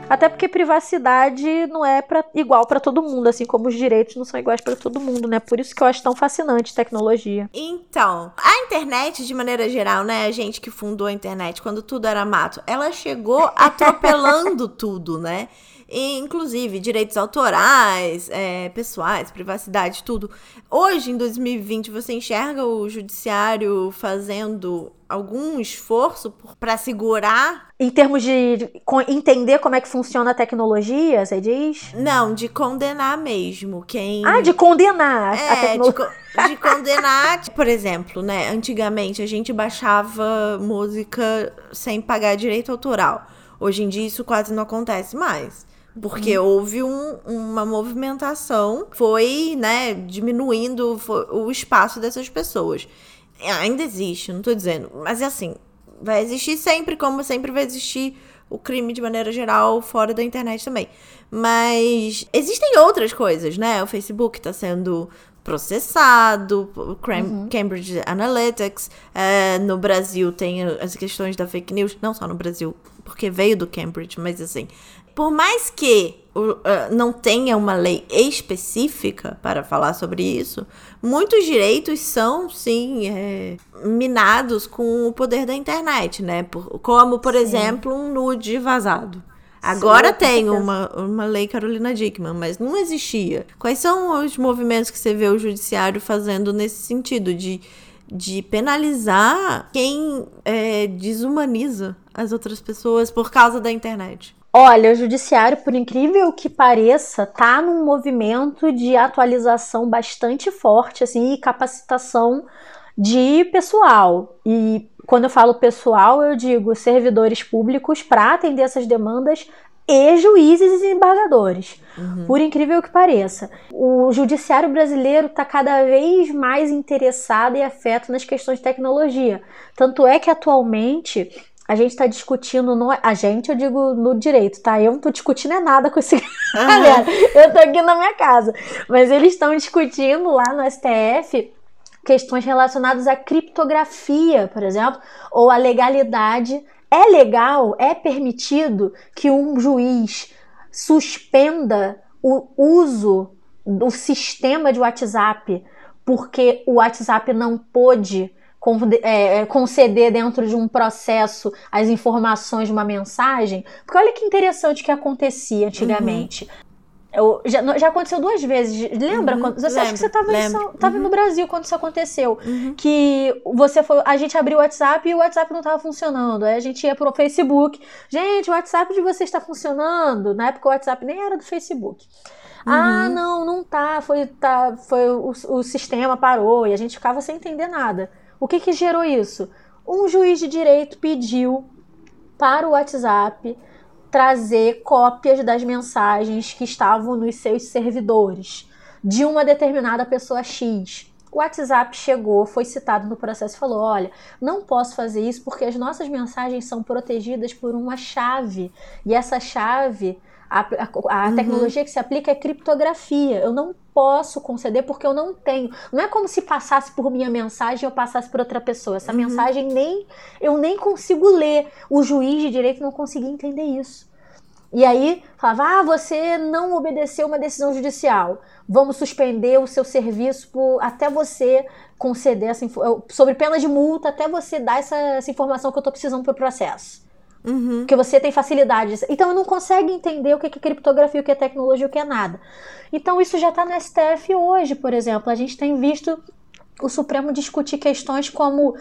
Até porque privacidade não é pra, igual pra todo mundo, assim como os direitos não são iguais pra todo mundo, né? Por isso que eu acho tão fascinante tecnologia. Então, a internet, de maneira geral, né? A gente que fundou a internet quando tudo era mato, ela chegou atropelando tudo, né? E, inclusive, direitos autorais, é, pessoais, privacidade, tudo. Hoje, em 2020, você enxerga o judiciário fazendo algum esforço para segurar Em termos de entender como é que funciona a tecnologia, você diz? Não, de condenar mesmo. Quem. Ah, de condenar a É, de, tecnologia. co- de condenar. Por exemplo, né? Antigamente a gente baixava música sem pagar direito autoral. Hoje em dia isso quase não acontece mais. Porque houve um- uma movimentação, foi, né, diminuindo fo- o espaço dessas pessoas. Ainda existe, não tô dizendo. Mas é assim, vai existir sempre, como sempre vai existir o crime de maneira geral fora da internet também. Mas existem outras coisas, né? O Facebook tá sendo processado, Cram- Cambridge Analytics. é, no Brasil tem as questões da fake news, não só no Brasil, porque veio do Cambridge, mas assim. Por mais que ah, não tenha uma lei específica para falar sobre isso, muitos direitos são, sim, é, minados com o poder da internet, né? Por- como, por Sim. exemplo, um nude vazado. Agora com tem uma, uma lei Carolina Dickman, mas não existia. Quais são os movimentos que você vê o judiciário fazendo nesse sentido de, de penalizar quem é, desumaniza as outras pessoas por causa da internet? Olha, o judiciário, por incrível que pareça, tá num movimento de atualização bastante forte, assim, e capacitação de pessoal. E quando eu falo pessoal, eu digo servidores públicos para atender essas demandas e juízes e desembargadores. Por incrível que pareça, o judiciário brasileiro está cada vez mais interessado e afeto nas questões de tecnologia. Tanto é que atualmente a gente está discutindo, no, a gente, eu digo no direito, tá? Eu não tô discutindo é nada com esse galera. Eu tô aqui na minha casa. Mas eles estão discutindo lá no STF questões relacionadas à criptografia, por exemplo, ou à legalidade. É legal, é permitido que um juiz suspenda o uso do sistema de WhatsApp porque o WhatsApp não pôde con- é, conceder dentro de um processo as informações de uma mensagem. Porque olha que interessante que acontecia antigamente. Eu, já, já aconteceu duas vezes. Lembra? Uhum, quando, você acha lembro, que você estava tava no Brasil quando isso aconteceu. Uhum. Que você foi. A gente abriu o WhatsApp e o WhatsApp não estava funcionando. Aí a gente ia pro Facebook. Gente, o WhatsApp de vocês está funcionando. Na época o WhatsApp nem era do Facebook. Ah, não, não tá. Foi, tá, foi o, o sistema parou e a gente ficava sem entender nada. O que que gerou isso? Um juiz de direito pediu para o WhatsApp trazer cópias das mensagens que estavam nos seus servidores de uma determinada pessoa X. O WhatsApp chegou, foi citado no processo e falou: olha, não posso fazer isso porque as nossas mensagens são protegidas por uma chave. E essa chave, a, a- a Uhum. tecnologia que se aplica é criptografia. Eu não posso conceder porque eu não tenho. Não é como se passasse por minha mensagem e eu passasse por outra pessoa. Essa Uhum. mensagem nem eu nem consigo ler. O juiz de direito não conseguia entender isso. E aí falava: ah, você não obedeceu uma decisão judicial. Vamos suspender o seu serviço por- até você conceder essa sobre pena de multa, até você dar essa, essa informação que eu estou precisando para o processo. Uhum. Porque você tem facilidade. Então não consegue entender o que é criptografia, o que é tecnologia, o que é nada. Então isso já está no STF hoje, por exemplo. A gente tem visto o Supremo discutir questões como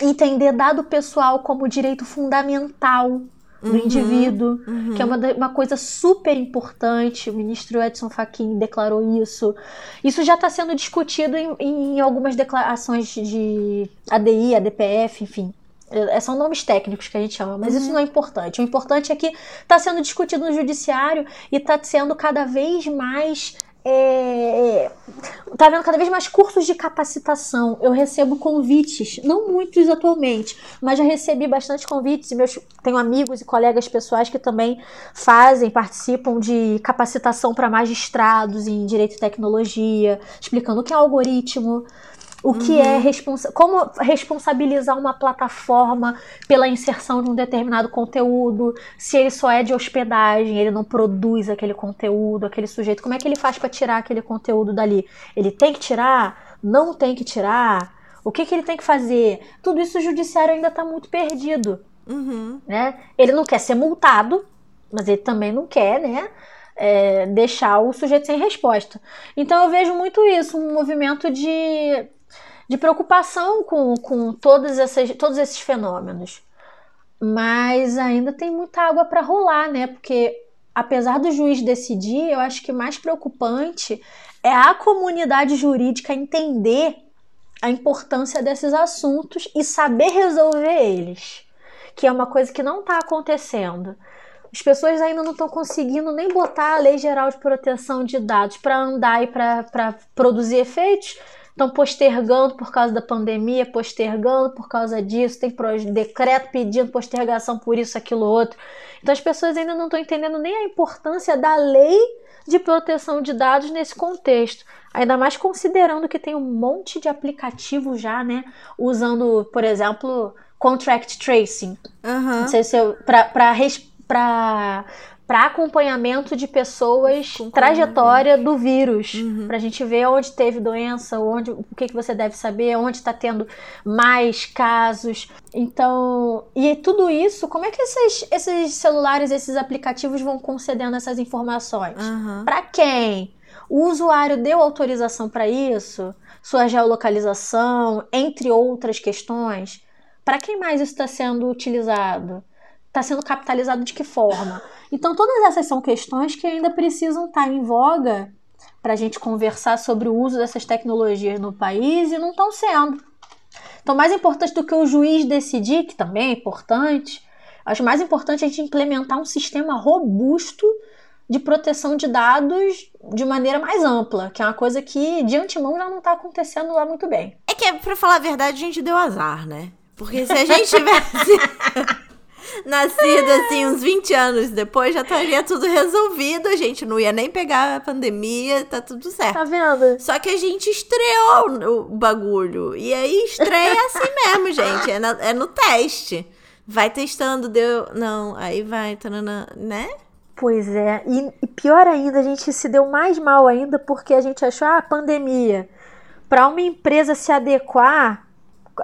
entender dado pessoal como direito fundamental do uhum, indivíduo, uhum. que é uma, uma coisa super importante. O ministro Edson Fachin declarou isso. Isso já está sendo discutido em, em algumas declarações de ADI, ADPF, enfim. É, são nomes técnicos que a gente chama, mas uhum. isso não é importante. O importante é que está sendo discutido no judiciário e está sendo cada vez mais é, tá vendo cada vez mais cursos de capacitação. Eu recebo convites, não muitos atualmente, mas já recebi bastante convites. E meus, tenho amigos e colegas pessoais que também fazem, participam de capacitação para magistrados em direito e tecnologia, explicando o que é algoritmo, o que uhum. é responsa como responsabilizar uma plataforma pela inserção de um determinado conteúdo, se ele só é de hospedagem, ele não produz aquele conteúdo, aquele sujeito, como é que ele faz para tirar aquele conteúdo dali? Ele tem que tirar? Não tem que tirar? O que, que ele tem que fazer? Tudo isso o judiciário ainda está muito perdido. Uhum. Né? Ele não quer ser multado, mas ele também não quer, né? É, deixar o sujeito sem resposta. Então eu vejo muito isso, um movimento de de preocupação com, com todas essas, todos esses fenômenos. Mas ainda tem muita água para rolar, né? Porque apesar do juiz decidir, eu acho que mais preocupante é a comunidade jurídica entender a importância desses assuntos e saber resolver eles, que é uma coisa que não está acontecendo. As pessoas ainda não estão conseguindo nem botar a Lei Geral de Proteção de Dados para andar e para produzir efeitos, estão postergando por causa da pandemia, postergando por causa disso, tem decreto pedindo postergação por isso, aquilo, outro. Então as pessoas ainda não estão entendendo nem a importância da lei de proteção de dados nesse contexto. Ainda mais considerando que tem um monte de aplicativo já, né? Usando, por exemplo, contract tracing. Uhum. Não sei se para para acompanhamento de pessoas, trajetória do vírus, uhum. para a gente ver onde teve doença, onde, o que, que você deve saber, onde está tendo mais casos. Então, e tudo isso, como é que esses, esses celulares, esses aplicativos vão concedendo essas informações? Uhum. Para quem? O usuário deu autorização para isso? Sua geolocalização, entre outras questões? Para quem mais isso está sendo utilizado? Está sendo capitalizado de que forma? Então, todas essas são questões que ainda precisam estar em voga para a gente conversar sobre o uso dessas tecnologias no país e não estão sendo. Então, mais importante do que o juiz decidir, que também é importante, acho mais importante a gente implementar um sistema robusto de proteção de dados de maneira mais ampla, que é uma coisa que de antemão já não está acontecendo lá muito bem. É que, para falar a verdade, a gente deu azar, né? Porque se a gente tivesse. nascido assim uns 20 anos depois, já estaria tudo resolvido. A gente não ia nem pegar a pandemia, tá tudo certo. Tá vendo? Só que a gente estreou o bagulho. E aí estreia assim mesmo, gente. É, na, é no teste. Vai testando, deu. Não, aí vai, tanana, né? Pois é. E, e pior ainda, a gente se deu mais mal ainda porque a gente achou, ah, pandemia. Para uma empresa se adequar a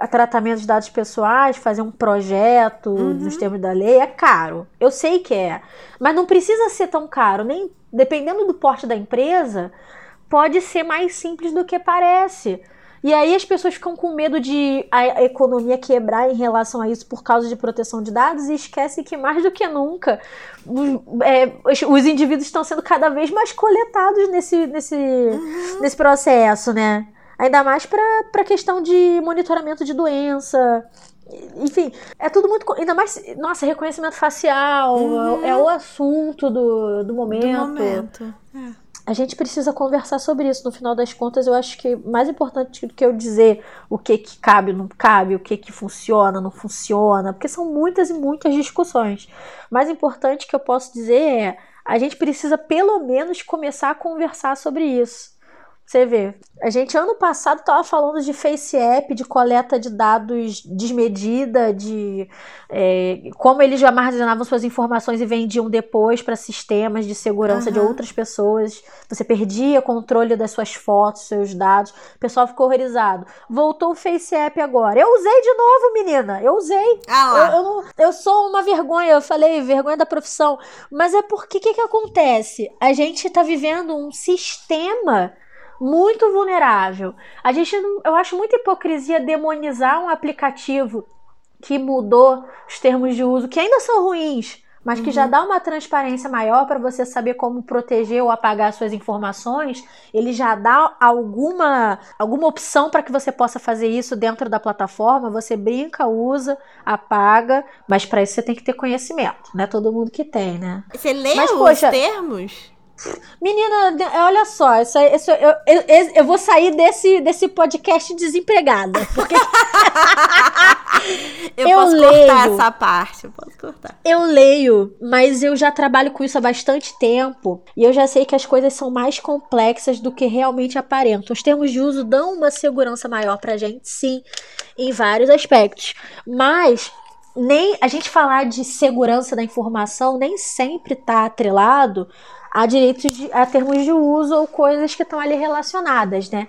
tratamento de dados pessoais, fazer um projeto uhum. nos termos da lei é caro. Eu sei que é, mas não precisa ser tão caro. Nem dependendo do porte da empresa, pode ser mais simples do que parece. E aí as pessoas ficam com medo de a economia quebrar em relação a isso por causa de proteção de dados e esquecem que mais do que nunca os, é, os, os indivíduos estão sendo cada vez mais coletados nesse, nesse, uhum. nesse processo, né? Ainda mais para a questão de monitoramento de doença. Enfim, é tudo muito. Ainda mais. Nossa, reconhecimento facial uhum. é, é, o assunto do, do momento. Do momento. É. A gente precisa conversar sobre isso. No final das contas, eu acho que mais importante do que eu dizer o que, que cabe, não cabe, o que, que funciona, não funciona, porque são muitas e muitas discussões. Mais importante que eu posso dizer é a gente precisa pelo menos começar a conversar sobre isso Você vê. A gente ano passado estava falando de Face App, de coleta de dados desmedida, de é, como eles armazenavam suas informações e vendiam depois para sistemas de segurança uhum. de outras pessoas. Você perdia controle das suas fotos, seus dados. O pessoal ficou horrorizado. Voltou o Face App agora. Eu usei de novo, menina. Eu usei. Ah. Eu, eu, não, eu sou uma vergonha. Eu falei vergonha da profissão. Mas é porque o que, que acontece? A gente está vivendo um sistema muito vulnerável. A gente, eu acho muita hipocrisia demonizar um aplicativo que mudou os termos de uso, que ainda são ruins, mas que uhum. já dá uma transparência maior para você saber como proteger ou apagar suas informações, ele já dá alguma, alguma opção para que você possa fazer isso dentro da plataforma. Você brinca, usa, apaga, mas para isso você tem que ter conhecimento, não é todo mundo que tem, né? Você lê mas, os poxa, termos? Menina, olha só, isso, isso, eu, eu, eu, vou sair desse, desse podcast desempregada. Porque... eu, eu, posso leio, cortar essa parte, eu posso cortar. Eu leio, mas eu já trabalho com isso há bastante tempo. E eu já sei que as coisas são mais complexas do que realmente aparentam. Os termos de uso dão uma segurança maior pra gente, sim, em vários aspectos. Mas nem a gente falar de segurança da informação nem sempre está atrelado a direitos de, a termos de uso ou coisas que estão ali relacionadas, né?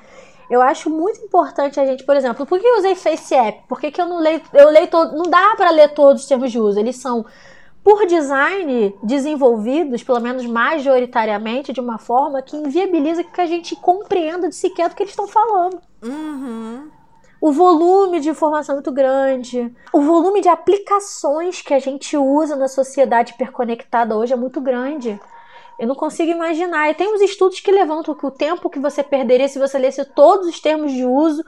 Eu acho muito importante a gente, por exemplo, por que eu usei Face App? Por que, que eu não leio, eu leio todo, não dá para ler todos os termos de uso, eles são por design desenvolvidos, pelo menos majoritariamente, de uma forma que inviabiliza que a gente compreenda de sequer do que eles estão falando. Uhum. O volume de informação é muito grande. O volume de aplicações que a gente usa na sociedade hiperconectada hoje é muito grande. Eu não consigo imaginar. E tem uns estudos que levantam que o tempo que você perderia se você lesse todos os termos de uso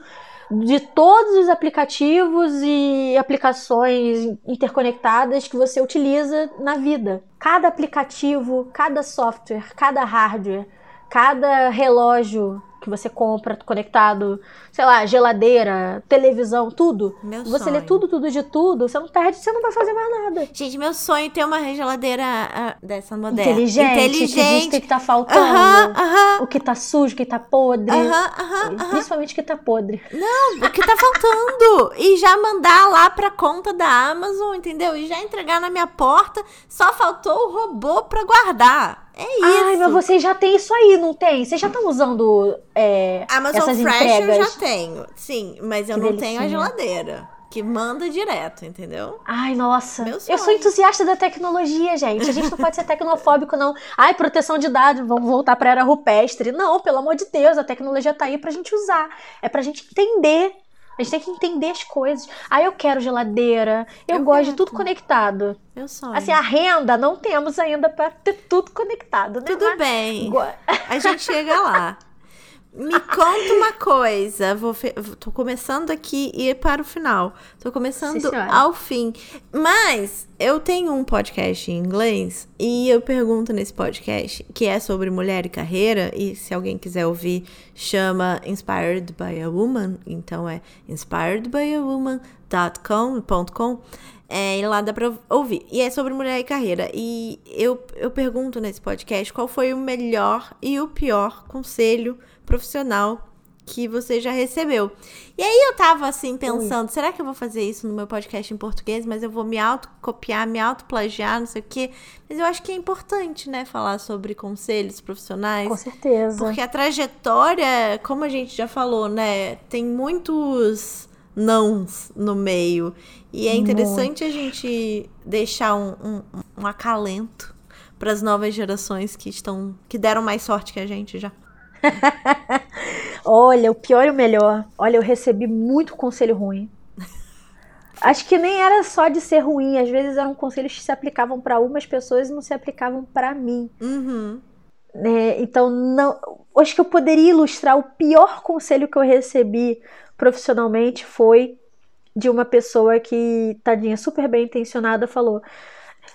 de todos os aplicativos e aplicações interconectadas que você utiliza na vida. Cada aplicativo, cada software, cada hardware, cada relógio que você compra conectado, sei lá, geladeira, televisão, tudo. Meu você sonho. lê tudo, tudo de tudo, você não perde, você não vai fazer mais nada. Gente, meu sonho é ter uma geladeira uh, dessa moderna. Inteligente, Inteligente. que diz o que, tá faltando, uh -huh, uh -huh. o que tá sujo, o que tá podre. Principalmente o que tá podre. Não, o que tá faltando. e já mandar lá pra conta da Amazon, entendeu? E já entregar na minha porta. Só faltou o robô pra guardar. É isso. Ai, mas vocês já têm isso aí, não tem? Vocês já estão usando é, Amazon essas Fresh entregas? eu já tenho, sim. Mas eu que não tenho a geladeira. Que manda direto, entendeu? Ai, nossa. Eu sou entusiasta da tecnologia, gente. A gente não pode ser tecnofóbico, não. Ai, proteção de dados, vamos voltar pra era rupestre. Não, pelo amor de Deus, a tecnologia tá aí pra gente usar. É pra gente entender a gente tem que entender as coisas. Ah, eu quero geladeira. Eu, eu gosto quero. de tudo conectado. Eu sou. Assim, a renda não temos ainda para ter tudo conectado, né? Tudo bem. A gente chega lá. Me conta uma coisa. Vou fe... Tô começando aqui e para o final. Tô começando Sim, ao fim. Mas eu tenho um podcast em inglês e eu pergunto nesse podcast, que é sobre mulher e carreira, e se alguém quiser ouvir, chama Inspired by a Woman. Então é inspiredbyawoman.com.com. É, e lá dá pra ouvir. E é sobre mulher e carreira. E eu, eu pergunto nesse podcast qual foi o melhor e o pior conselho profissional que você já recebeu. E aí eu tava assim pensando, Ui. será que eu vou fazer isso no meu podcast em português, mas eu vou me autocopiar, me autoplagiar, não sei o quê. Mas eu acho que é importante, né, falar sobre conselhos profissionais. Com certeza. Porque a trajetória, como a gente já falou, né, tem muitos nãos no meio. E é interessante Muito. a gente deixar um, um, um acalento para as novas gerações que estão que deram mais sorte que a gente já. Olha, o pior e o melhor. Olha, eu recebi muito conselho ruim. Acho que nem era só de ser ruim, às vezes eram conselhos que se aplicavam para umas pessoas e não se aplicavam para mim. Uhum. É, então, não, acho que eu poderia ilustrar o pior conselho que eu recebi profissionalmente foi de uma pessoa que, tadinha, super bem intencionada, falou: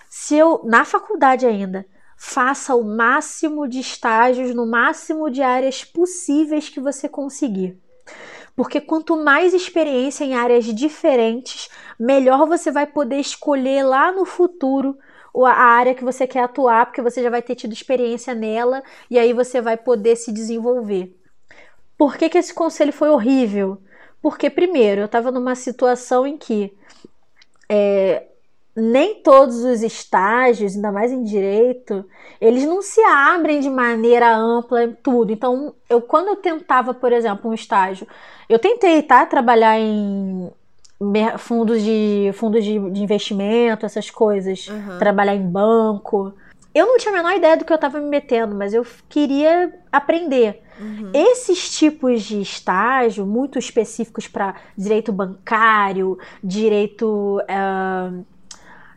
se eu, na faculdade ainda, faça o máximo de estágios no máximo de áreas possíveis que você conseguir. Porque quanto mais experiência em áreas diferentes, melhor você vai poder escolher lá no futuro a área que você quer atuar, porque você já vai ter tido experiência nela e aí você vai poder se desenvolver. Por que, que esse conselho foi horrível? Porque, primeiro, eu estava numa situação em que é, nem todos os estágios, ainda mais em direito, eles não se abrem de maneira ampla em tudo. Então, eu quando eu tentava, por exemplo, um estágio, eu tentei, tá, trabalhar em fundos de fundos de, de investimento, essas coisas, uhum. trabalhar em banco. Eu não tinha a menor ideia do que eu estava me metendo, mas eu queria aprender. Uhum. Esses tipos de estágio, muito específicos para direito bancário, direito uh,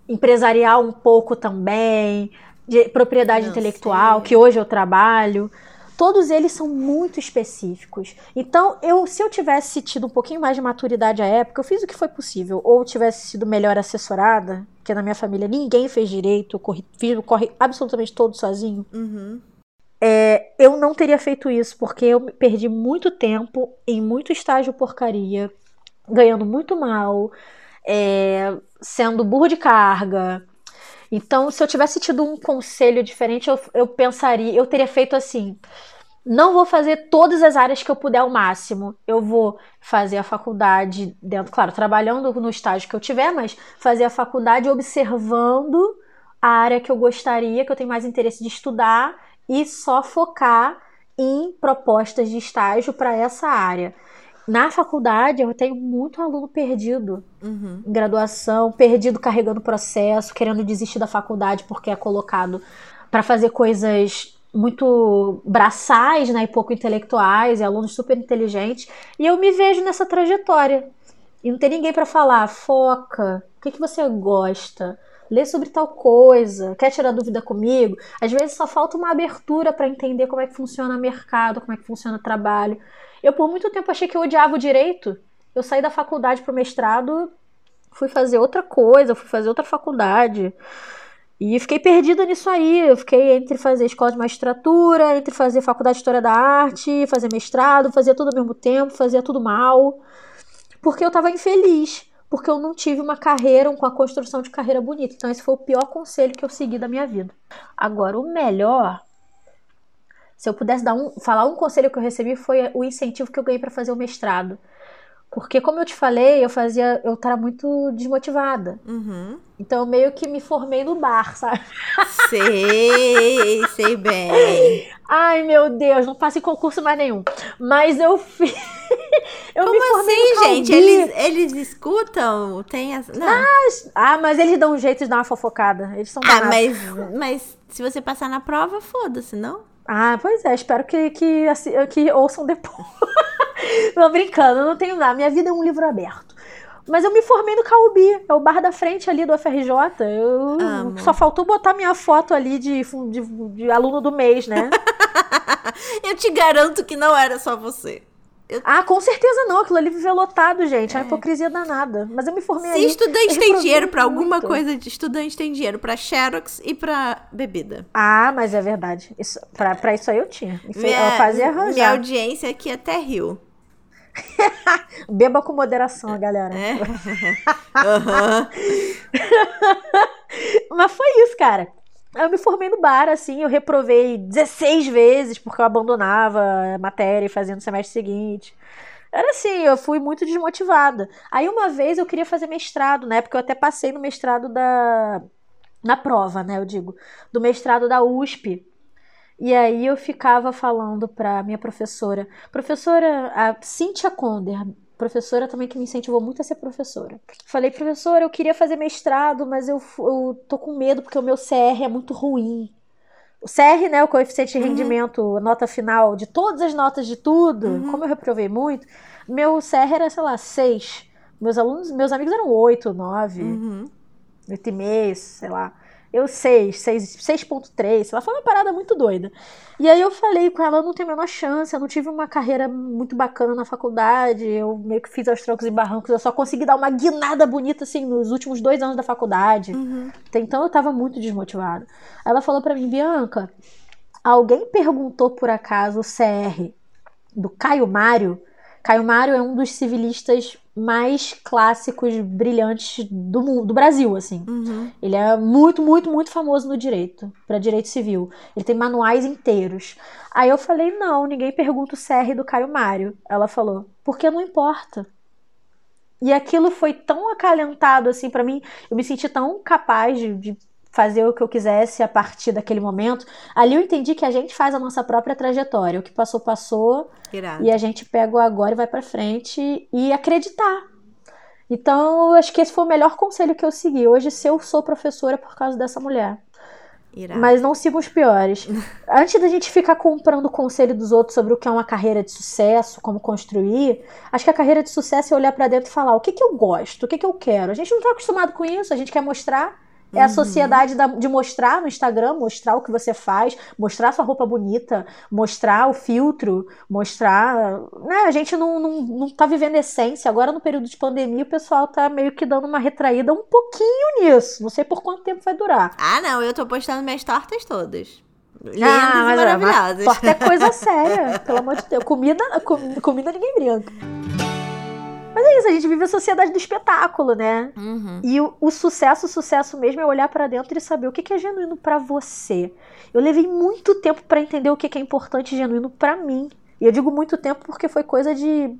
empresarial um pouco também, de propriedade Não intelectual, que hoje eu trabalho. Todos eles são muito específicos. Então, eu, se eu tivesse tido um pouquinho mais de maturidade à época, eu fiz o que foi possível. Ou tivesse sido melhor assessorada, porque na minha família ninguém fez direito, eu corri, fiz, corre absolutamente todo sozinho. Uhum. É, eu não teria feito isso, porque eu perdi muito tempo em muito estágio porcaria, ganhando muito mal, é, sendo burro de carga. Então, se eu tivesse tido um conselho diferente, eu, eu pensaria, eu teria feito assim: não vou fazer todas as áreas que eu puder ao máximo. Eu vou fazer a faculdade dentro, claro, trabalhando no estágio que eu tiver, mas fazer a faculdade observando a área que eu gostaria, que eu tenho mais interesse de estudar e só focar em propostas de estágio para essa área. Na faculdade, eu tenho muito aluno perdido uhum. em graduação, perdido carregando processo, querendo desistir da faculdade porque é colocado para fazer coisas muito braçais né, e pouco intelectuais, e alunos super inteligentes. E eu me vejo nessa trajetória. E não tem ninguém para falar, foca, o que, que você gosta? Lê sobre tal coisa, quer tirar dúvida comigo? Às vezes só falta uma abertura para entender como é que funciona o mercado, como é que funciona o trabalho. Eu, por muito tempo, achei que eu odiava o direito. Eu saí da faculdade para o mestrado, fui fazer outra coisa, fui fazer outra faculdade. E fiquei perdida nisso aí. Eu fiquei entre fazer escola de magistratura, entre fazer faculdade de história da arte, fazer mestrado, fazia tudo ao mesmo tempo, fazia tudo mal. Porque eu estava infeliz. Porque eu não tive uma carreira, com a construção de carreira bonita. Então, esse foi o pior conselho que eu segui da minha vida. Agora, o melhor se eu pudesse dar um, falar um conselho que eu recebi foi o incentivo que eu ganhei para fazer o mestrado. Porque, como eu te falei, eu fazia. Eu estava muito desmotivada. Uhum. Então, eu meio que me formei no bar, sabe? Sei, sei bem. Ai, meu Deus, não passei concurso mais nenhum. Mas eu fiz. eu Como me formei assim, gente? Eles, eles escutam? Tem as... Não. Mas, ah, mas eles dão um jeito de dar uma fofocada. Eles são Ah, mas, mas se você passar na prova, foda-se, não? Ah, pois é, espero que, que, assim, que ouçam depois. não brincando, não tenho nada. Minha vida é um livro aberto. Mas eu me formei no Caubi, é o bar da frente ali do FRJ. Eu Amo. só faltou botar minha foto ali de, de, de aluno do mês, né? eu te garanto que não era só você. Eu... Ah, com certeza não. Aquilo ali viveu lotado, gente. É. A hipocrisia danada. Mas eu me formei Se aí. Se estudante tem dinheiro para alguma coisa, de estudante tem dinheiro para Xerox e para bebida. Ah, mas é verdade. Isso, pra, pra isso aí eu tinha. Minha, eu fazia arranjar. Minha audiência aqui até riu. Beba com moderação, galera. É. uhum. mas foi isso, cara. Eu me formei no bar, assim, eu reprovei 16 vezes porque eu abandonava a matéria e fazia no semestre seguinte. Era assim, eu fui muito desmotivada. Aí uma vez eu queria fazer mestrado, né? Porque eu até passei no mestrado da. Na prova, né? Eu digo, do mestrado da USP. E aí eu ficava falando pra minha professora, professora, a Cíntia Conder, professora também que me incentivou muito a ser professora. Falei, professora, eu queria fazer mestrado, mas eu, eu tô com medo porque o meu CR é muito ruim. O CR, né, o coeficiente de uhum. rendimento, uhum. nota final de todas as notas de tudo, uhum. como eu reprovei muito, meu CR era, sei lá, 6. Meus alunos, meus amigos eram 8, 9, uhum. 8,5, sei lá eu 6, 6.3, ela foi uma parada muito doida. E aí eu falei com ela, eu não tenho a menor chance, eu não tive uma carreira muito bacana na faculdade, eu meio que fiz aos trocos e barrancos, eu só consegui dar uma guinada bonita, assim, nos últimos dois anos da faculdade. Uhum. Então eu tava muito desmotivada. Ela falou para mim, Bianca, alguém perguntou por acaso o CR do Caio Mário? Caio Mário é um dos civilistas mais clássicos, brilhantes do mundo, do Brasil, assim. Uhum. Ele é muito, muito, muito famoso no direito, para direito civil. Ele tem manuais inteiros. Aí eu falei: não, ninguém pergunta o CR do Caio Mário. Ela falou: porque não importa. E aquilo foi tão acalentado assim para mim, eu me senti tão capaz de, de fazer o que eu quisesse a partir daquele momento. Ali eu entendi que a gente faz a nossa própria trajetória. O que passou, passou. Irado. E a gente pega o agora e vai pra frente e acreditar. Então, acho que esse foi o melhor conselho que eu segui. Hoje, se eu sou professora é por causa dessa mulher. Irado. Mas não siga os piores. Antes da gente ficar comprando o conselho dos outros sobre o que é uma carreira de sucesso, como construir, acho que a carreira de sucesso é olhar pra dentro e falar o que, que eu gosto, o que, que eu quero. A gente não tá acostumado com isso, a gente quer mostrar. É a sociedade da- de mostrar no Instagram, mostrar o que você faz, mostrar sua roupa bonita, mostrar o filtro, mostrar. Né? A gente não, não, não tá vivendo essência. Agora, no período de pandemia, o pessoal tá meio que dando uma retraída um pouquinho nisso. Não sei por quanto tempo vai durar. Ah, não, eu tô postando minhas tortas todas. Lindas Ah, mas, é, mas maravilhosas. torta é coisa séria, pelo amor de Deus. Comida, com- comida ninguém brinca. Mas é isso, a gente vive a sociedade do espetáculo, né? Uhum. E o, o sucesso, o sucesso mesmo é olhar pra dentro e saber o que, que é genuíno pra você. Eu levei muito tempo pra entender o que, que é importante e genuíno pra mim. E eu digo muito tempo porque foi coisa de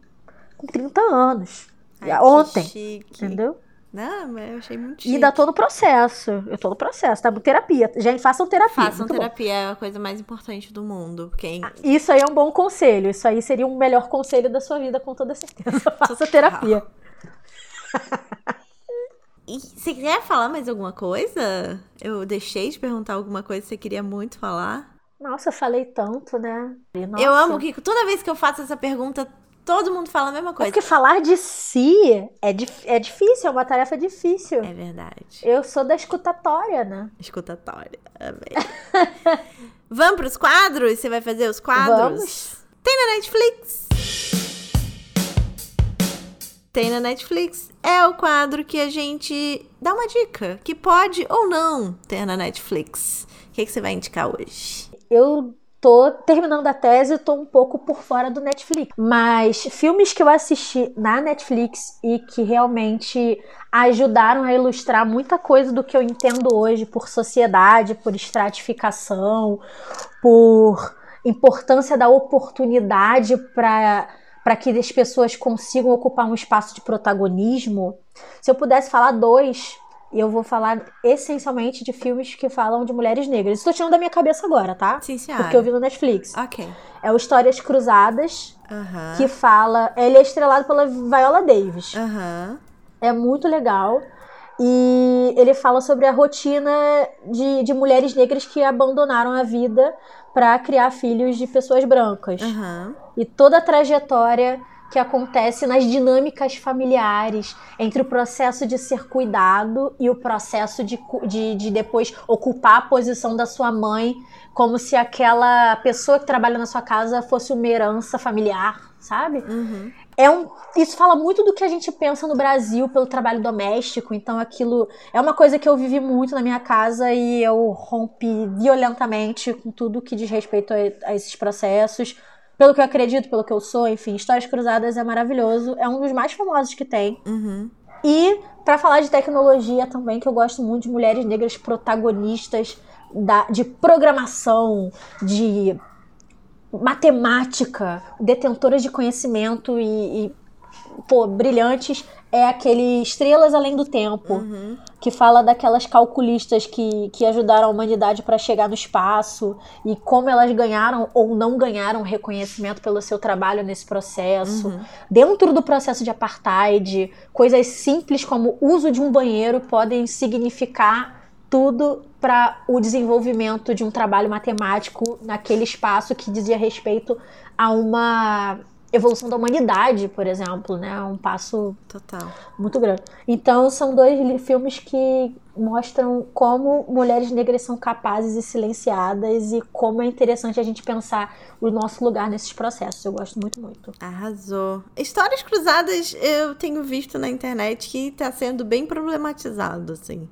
com 30 anos. Ai, Ontem, entendeu? Não, mas eu achei muito E chique. ainda tô no processo. Eu tô no processo, tá? Terapia. Gente, façam terapia. Façam muito bom. terapia, é a coisa mais importante do mundo. Porque Isso aí é um bom conselho. Isso aí seria um melhor conselho da sua vida, com toda certeza. Faça terapia. E você quer falar mais alguma coisa? Eu deixei de perguntar alguma coisa que você queria muito falar. Nossa, eu falei tanto, né? Nossa. Eu amo que toda vez que eu faço essa pergunta, todo mundo fala a mesma É coisa. porque falar de si é, é difícil, é uma tarefa difícil. É verdade. Eu sou da escutatória, né? Escutatória. Amei. Vamos pros quadros? Você vai fazer os quadros? Vamos. Tem na Netflix. Tem na Netflix. É o quadro que a gente dá uma dica que pode ou não ter na Netflix. O que, que você vai indicar hoje? Eu tô terminando a tese e tô um pouco por fora do Netflix. Mas filmes que eu assisti na Netflix e que realmente ajudaram a ilustrar muita coisa do que eu entendo hoje por sociedade, por estratificação, por importância da oportunidade para para que as pessoas consigam ocupar um espaço de protagonismo. Se eu pudesse falar dois, eu vou falar essencialmente de filmes que falam de mulheres negras. Estou tirando da minha cabeça agora, tá? Sim, senhora. Porque eu vi no Netflix. Ok. É o Histórias Cruzadas, Aham. que fala. Ele é estrelado pela Viola Davis. Aham. É muito legal. E ele fala sobre a rotina de, de mulheres negras que abandonaram a vida para criar filhos de pessoas brancas. Aham. E toda a trajetória que acontece nas dinâmicas familiares, entre o processo de ser cuidado e o processo de, de, de depois ocupar a posição da sua mãe, como se aquela pessoa que trabalha na sua casa fosse uma herança familiar, sabe? Uhum. É um, isso fala muito do que a gente pensa no Brasil pelo trabalho doméstico, então aquilo é uma coisa que eu vivi muito na minha casa e eu rompi violentamente com tudo que diz respeito a, a esses processos, pelo que eu acredito, pelo que eu sou, enfim, Histórias Cruzadas é maravilhoso, é um dos mais famosos que tem. Uhum. E para falar de tecnologia também, que eu gosto muito de mulheres negras protagonistas da, de programação, de matemática, detentoras de conhecimento e, e, pô, brilhantes, é aquele Estrelas Além do Tempo, Uhum. que fala daquelas calculistas que, que ajudaram a humanidade para chegar no espaço e como elas ganharam ou não ganharam reconhecimento pelo seu trabalho nesse processo. Uhum. Dentro do processo de apartheid, coisas simples como o uso de um banheiro podem significar tudo para o desenvolvimento de um trabalho matemático naquele espaço que dizia respeito a uma evolução da humanidade, por exemplo, né? Um passo Total. muito grande. Então, são dois filmes que mostram como mulheres negras são capazes e silenciadas e como é interessante a gente pensar o nosso lugar nesses processos. Eu gosto muito, muito. Arrasou. Histórias cruzadas eu tenho visto na internet que tá sendo bem problematizado, assim.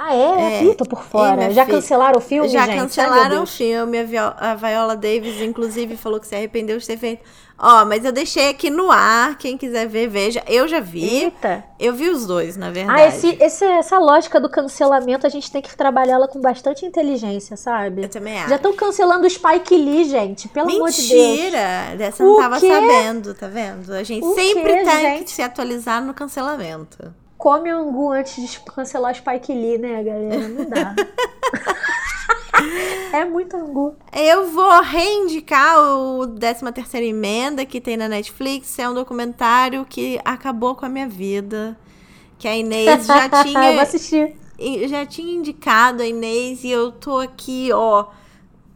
Ah, é? é. Ih, tô por fora. Já cancelaram o filme, Já gente? cancelaram o filme. A Viola Davis, inclusive, falou que se arrependeu de ter feito. Ó, mas eu deixei aqui no ar. Quem quiser ver, veja. Eu já vi. Eita. Eu vi os dois, na verdade. Ah, esse, esse, essa lógica do cancelamento, a gente tem que trabalhar ela com bastante inteligência, sabe? Eu também acho. Já estão cancelando o Spike Lee, gente. Pelo Mentira. amor de Deus. Mentira! Dessa eu não tava quê? sabendo, tá vendo? A gente o sempre quê, tem gente? que se atualizar no cancelamento come angu antes de cancelar Spike Lee, né, galera? Não dá. é muito angu. Eu vou reindicar o 13 terceira emenda que tem na Netflix. É um documentário que acabou com a minha vida. Que a Inês já tinha. eu vou assistir. Já tinha indicado a Inês e eu tô aqui, ó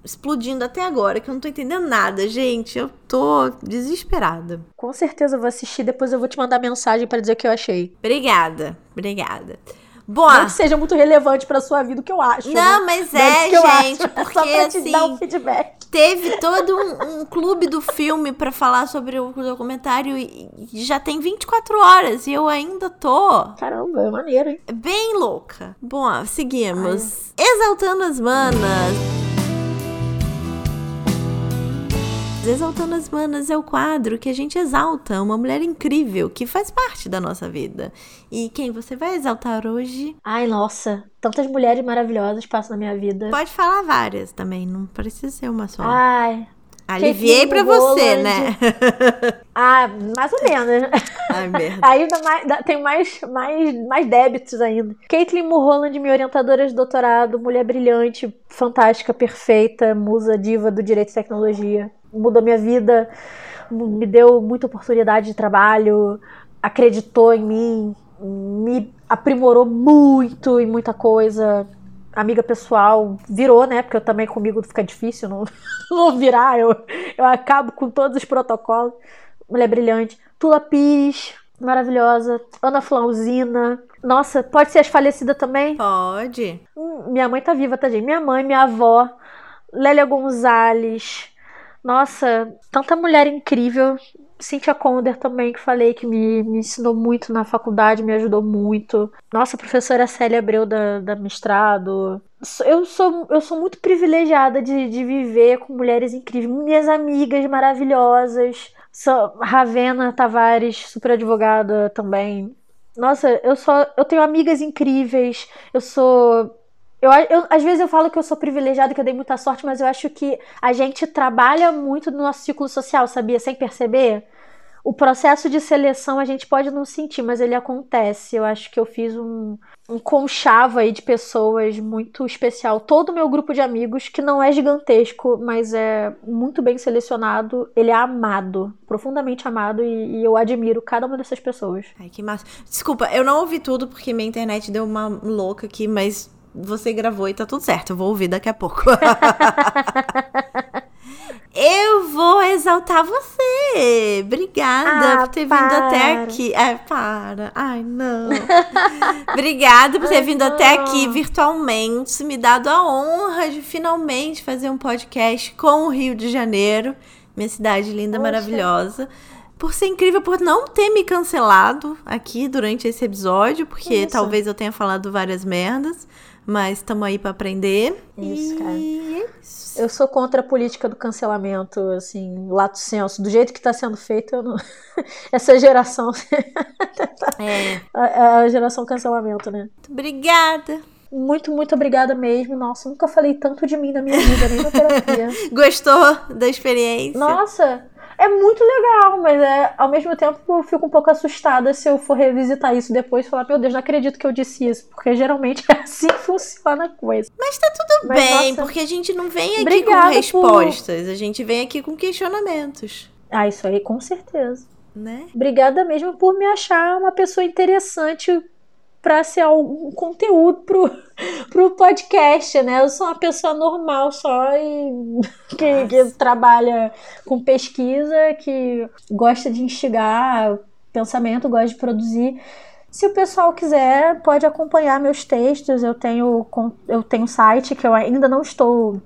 explodindo até agora, que eu não tô entendendo nada, gente. Eu tô desesperada. Com certeza eu vou assistir, depois eu vou te mandar mensagem para dizer o que eu achei. Obrigada, obrigada. Bom, não que seja muito relevante para sua vida o que eu acho. Não, né? mas é, gente, porque Só pra te assim, dar um feedback. Teve todo um, um clube do filme para falar sobre o documentário e já tem 24 horas e eu ainda tô. Caramba, é maneiro, hein? Bem louca. Bom, seguimos. Ai. Exaltando as manas. Exaltando as Manas é o quadro que a gente exalta uma mulher incrível que faz parte da nossa vida. E quem você vai exaltar hoje? Ai, nossa, tantas mulheres maravilhosas passam na minha vida. Pode falar várias também, não precisa ser uma só. Ai, Aliviei pra você, né? Ah, mais ou menos. Ai, merda. Mais, tem mais, mais, mais débitos ainda. Caitlin Mulholland, minha orientadora de doutorado, mulher brilhante, fantástica, perfeita, musa diva do direito e tecnologia mudou minha vida, me deu muita oportunidade de trabalho, acreditou em mim, me aprimorou muito em muita coisa. Amiga pessoal, virou, né? Porque eu também comigo fica difícil não, não virar, eu, eu acabo com todos os protocolos. Mulher brilhante. Tula Pires, maravilhosa. Ana Flauzina. Nossa, pode ser as falecidas também? Pode. Hum, minha mãe tá viva, tá, gente? Minha mãe, minha avó, Lélia Gonzalez, nossa, tanta mulher incrível. Cynthia Conder também, que falei que me, me ensinou muito na faculdade, me ajudou muito. Nossa, professora Célia Abreu da, da mestrado. Eu sou, eu sou muito privilegiada de, de viver com mulheres incríveis. Minhas amigas maravilhosas. Ravena Tavares, super advogada também. Nossa, eu só eu tenho amigas incríveis. Eu sou eu, eu, às vezes eu falo que eu sou privilegiada, que eu dei muita sorte, mas eu acho que a gente trabalha muito no nosso ciclo social, sabia? Sem perceber. O processo de seleção a gente pode não sentir, mas ele acontece. Eu acho que eu fiz um, um conchavo aí de pessoas muito especial. Todo o meu grupo de amigos, que não é gigantesco, mas é muito bem selecionado, ele é amado, profundamente amado, e, e eu admiro cada uma dessas pessoas. Ai, que massa. Desculpa, eu não ouvi tudo porque minha internet deu uma louca aqui, mas você gravou e tá tudo certo. Eu vou ouvir daqui a pouco. Eu vou exaltar você. Obrigada ah, por ter para. vindo até aqui. É, para. Ai, não. Obrigada por ter Ai, vindo não. até aqui virtualmente. Me dado a honra de finalmente fazer um podcast com o Rio de Janeiro. Minha cidade linda, Poxa. maravilhosa por ser incrível, por não ter me cancelado aqui durante esse episódio, porque isso. talvez eu tenha falado várias merdas. Mas estamos aí para aprender. Isso, cara. Isso. Eu sou contra a política do cancelamento, assim, lato senso. Do jeito que está sendo feito, eu não... essa geração. é. A, a geração cancelamento, né? Muito obrigada. Muito, muito obrigada mesmo. Nossa, nunca falei tanto de mim na minha vida, nem na terapia. Gostou da experiência? Nossa, é muito legal, mas é, ao mesmo tempo eu fico um pouco assustada se eu for revisitar isso depois e falar, meu Deus, não acredito que eu disse isso, porque geralmente é assim que funciona a coisa. Mas tá tudo mas, bem, nossa, porque a gente não vem aqui com respostas, por... a gente vem aqui com questionamentos. Ah, isso aí com certeza. Né? Obrigada mesmo por me achar uma pessoa interessante para ser algum conteúdo pro, pro podcast, né? Eu sou uma pessoa normal só e que, que trabalha com pesquisa, que gosta de instigar pensamento, gosta de produzir. Se o pessoal quiser, pode acompanhar meus textos. Eu tenho eu tenho site que eu ainda não estou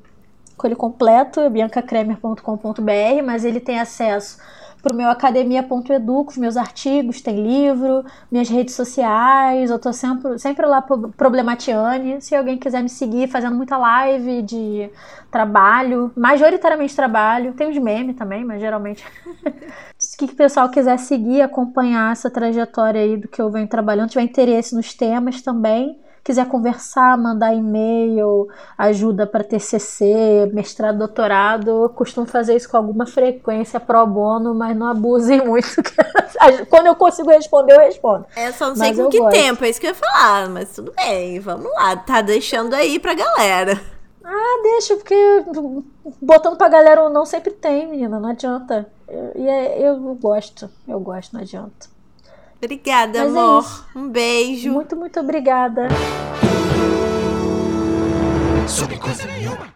com ele completo, biancacremer.com.br, mas ele tem acesso pro meu academia.edu, com os meus artigos, tem livro, minhas redes sociais, eu tô sempre, sempre lá pro Problematiane. Se alguém quiser me seguir, fazendo muita live de trabalho, majoritariamente trabalho, tem os memes também, mas geralmente. Se o pessoal quiser seguir, acompanhar essa trajetória aí do que eu venho trabalhando, tiver interesse nos temas também, quiser conversar, mandar e-mail, ajuda para TCC, mestrado, doutorado, eu costumo fazer isso com alguma frequência pro bono, mas não abusem muito. Quando eu consigo responder, eu respondo. É, só não sei mas com que gosto. tempo, é isso que eu ia falar, mas tudo bem, vamos lá, tá deixando aí pra galera. Ah, deixa, porque botando pra galera ou não sempre tem, menina, não adianta. E é, eu, eu gosto, eu gosto, não adianta. Obrigada, Mas é amor. É um beijo. Muito, muito obrigada. Sobre coisa nenhuma.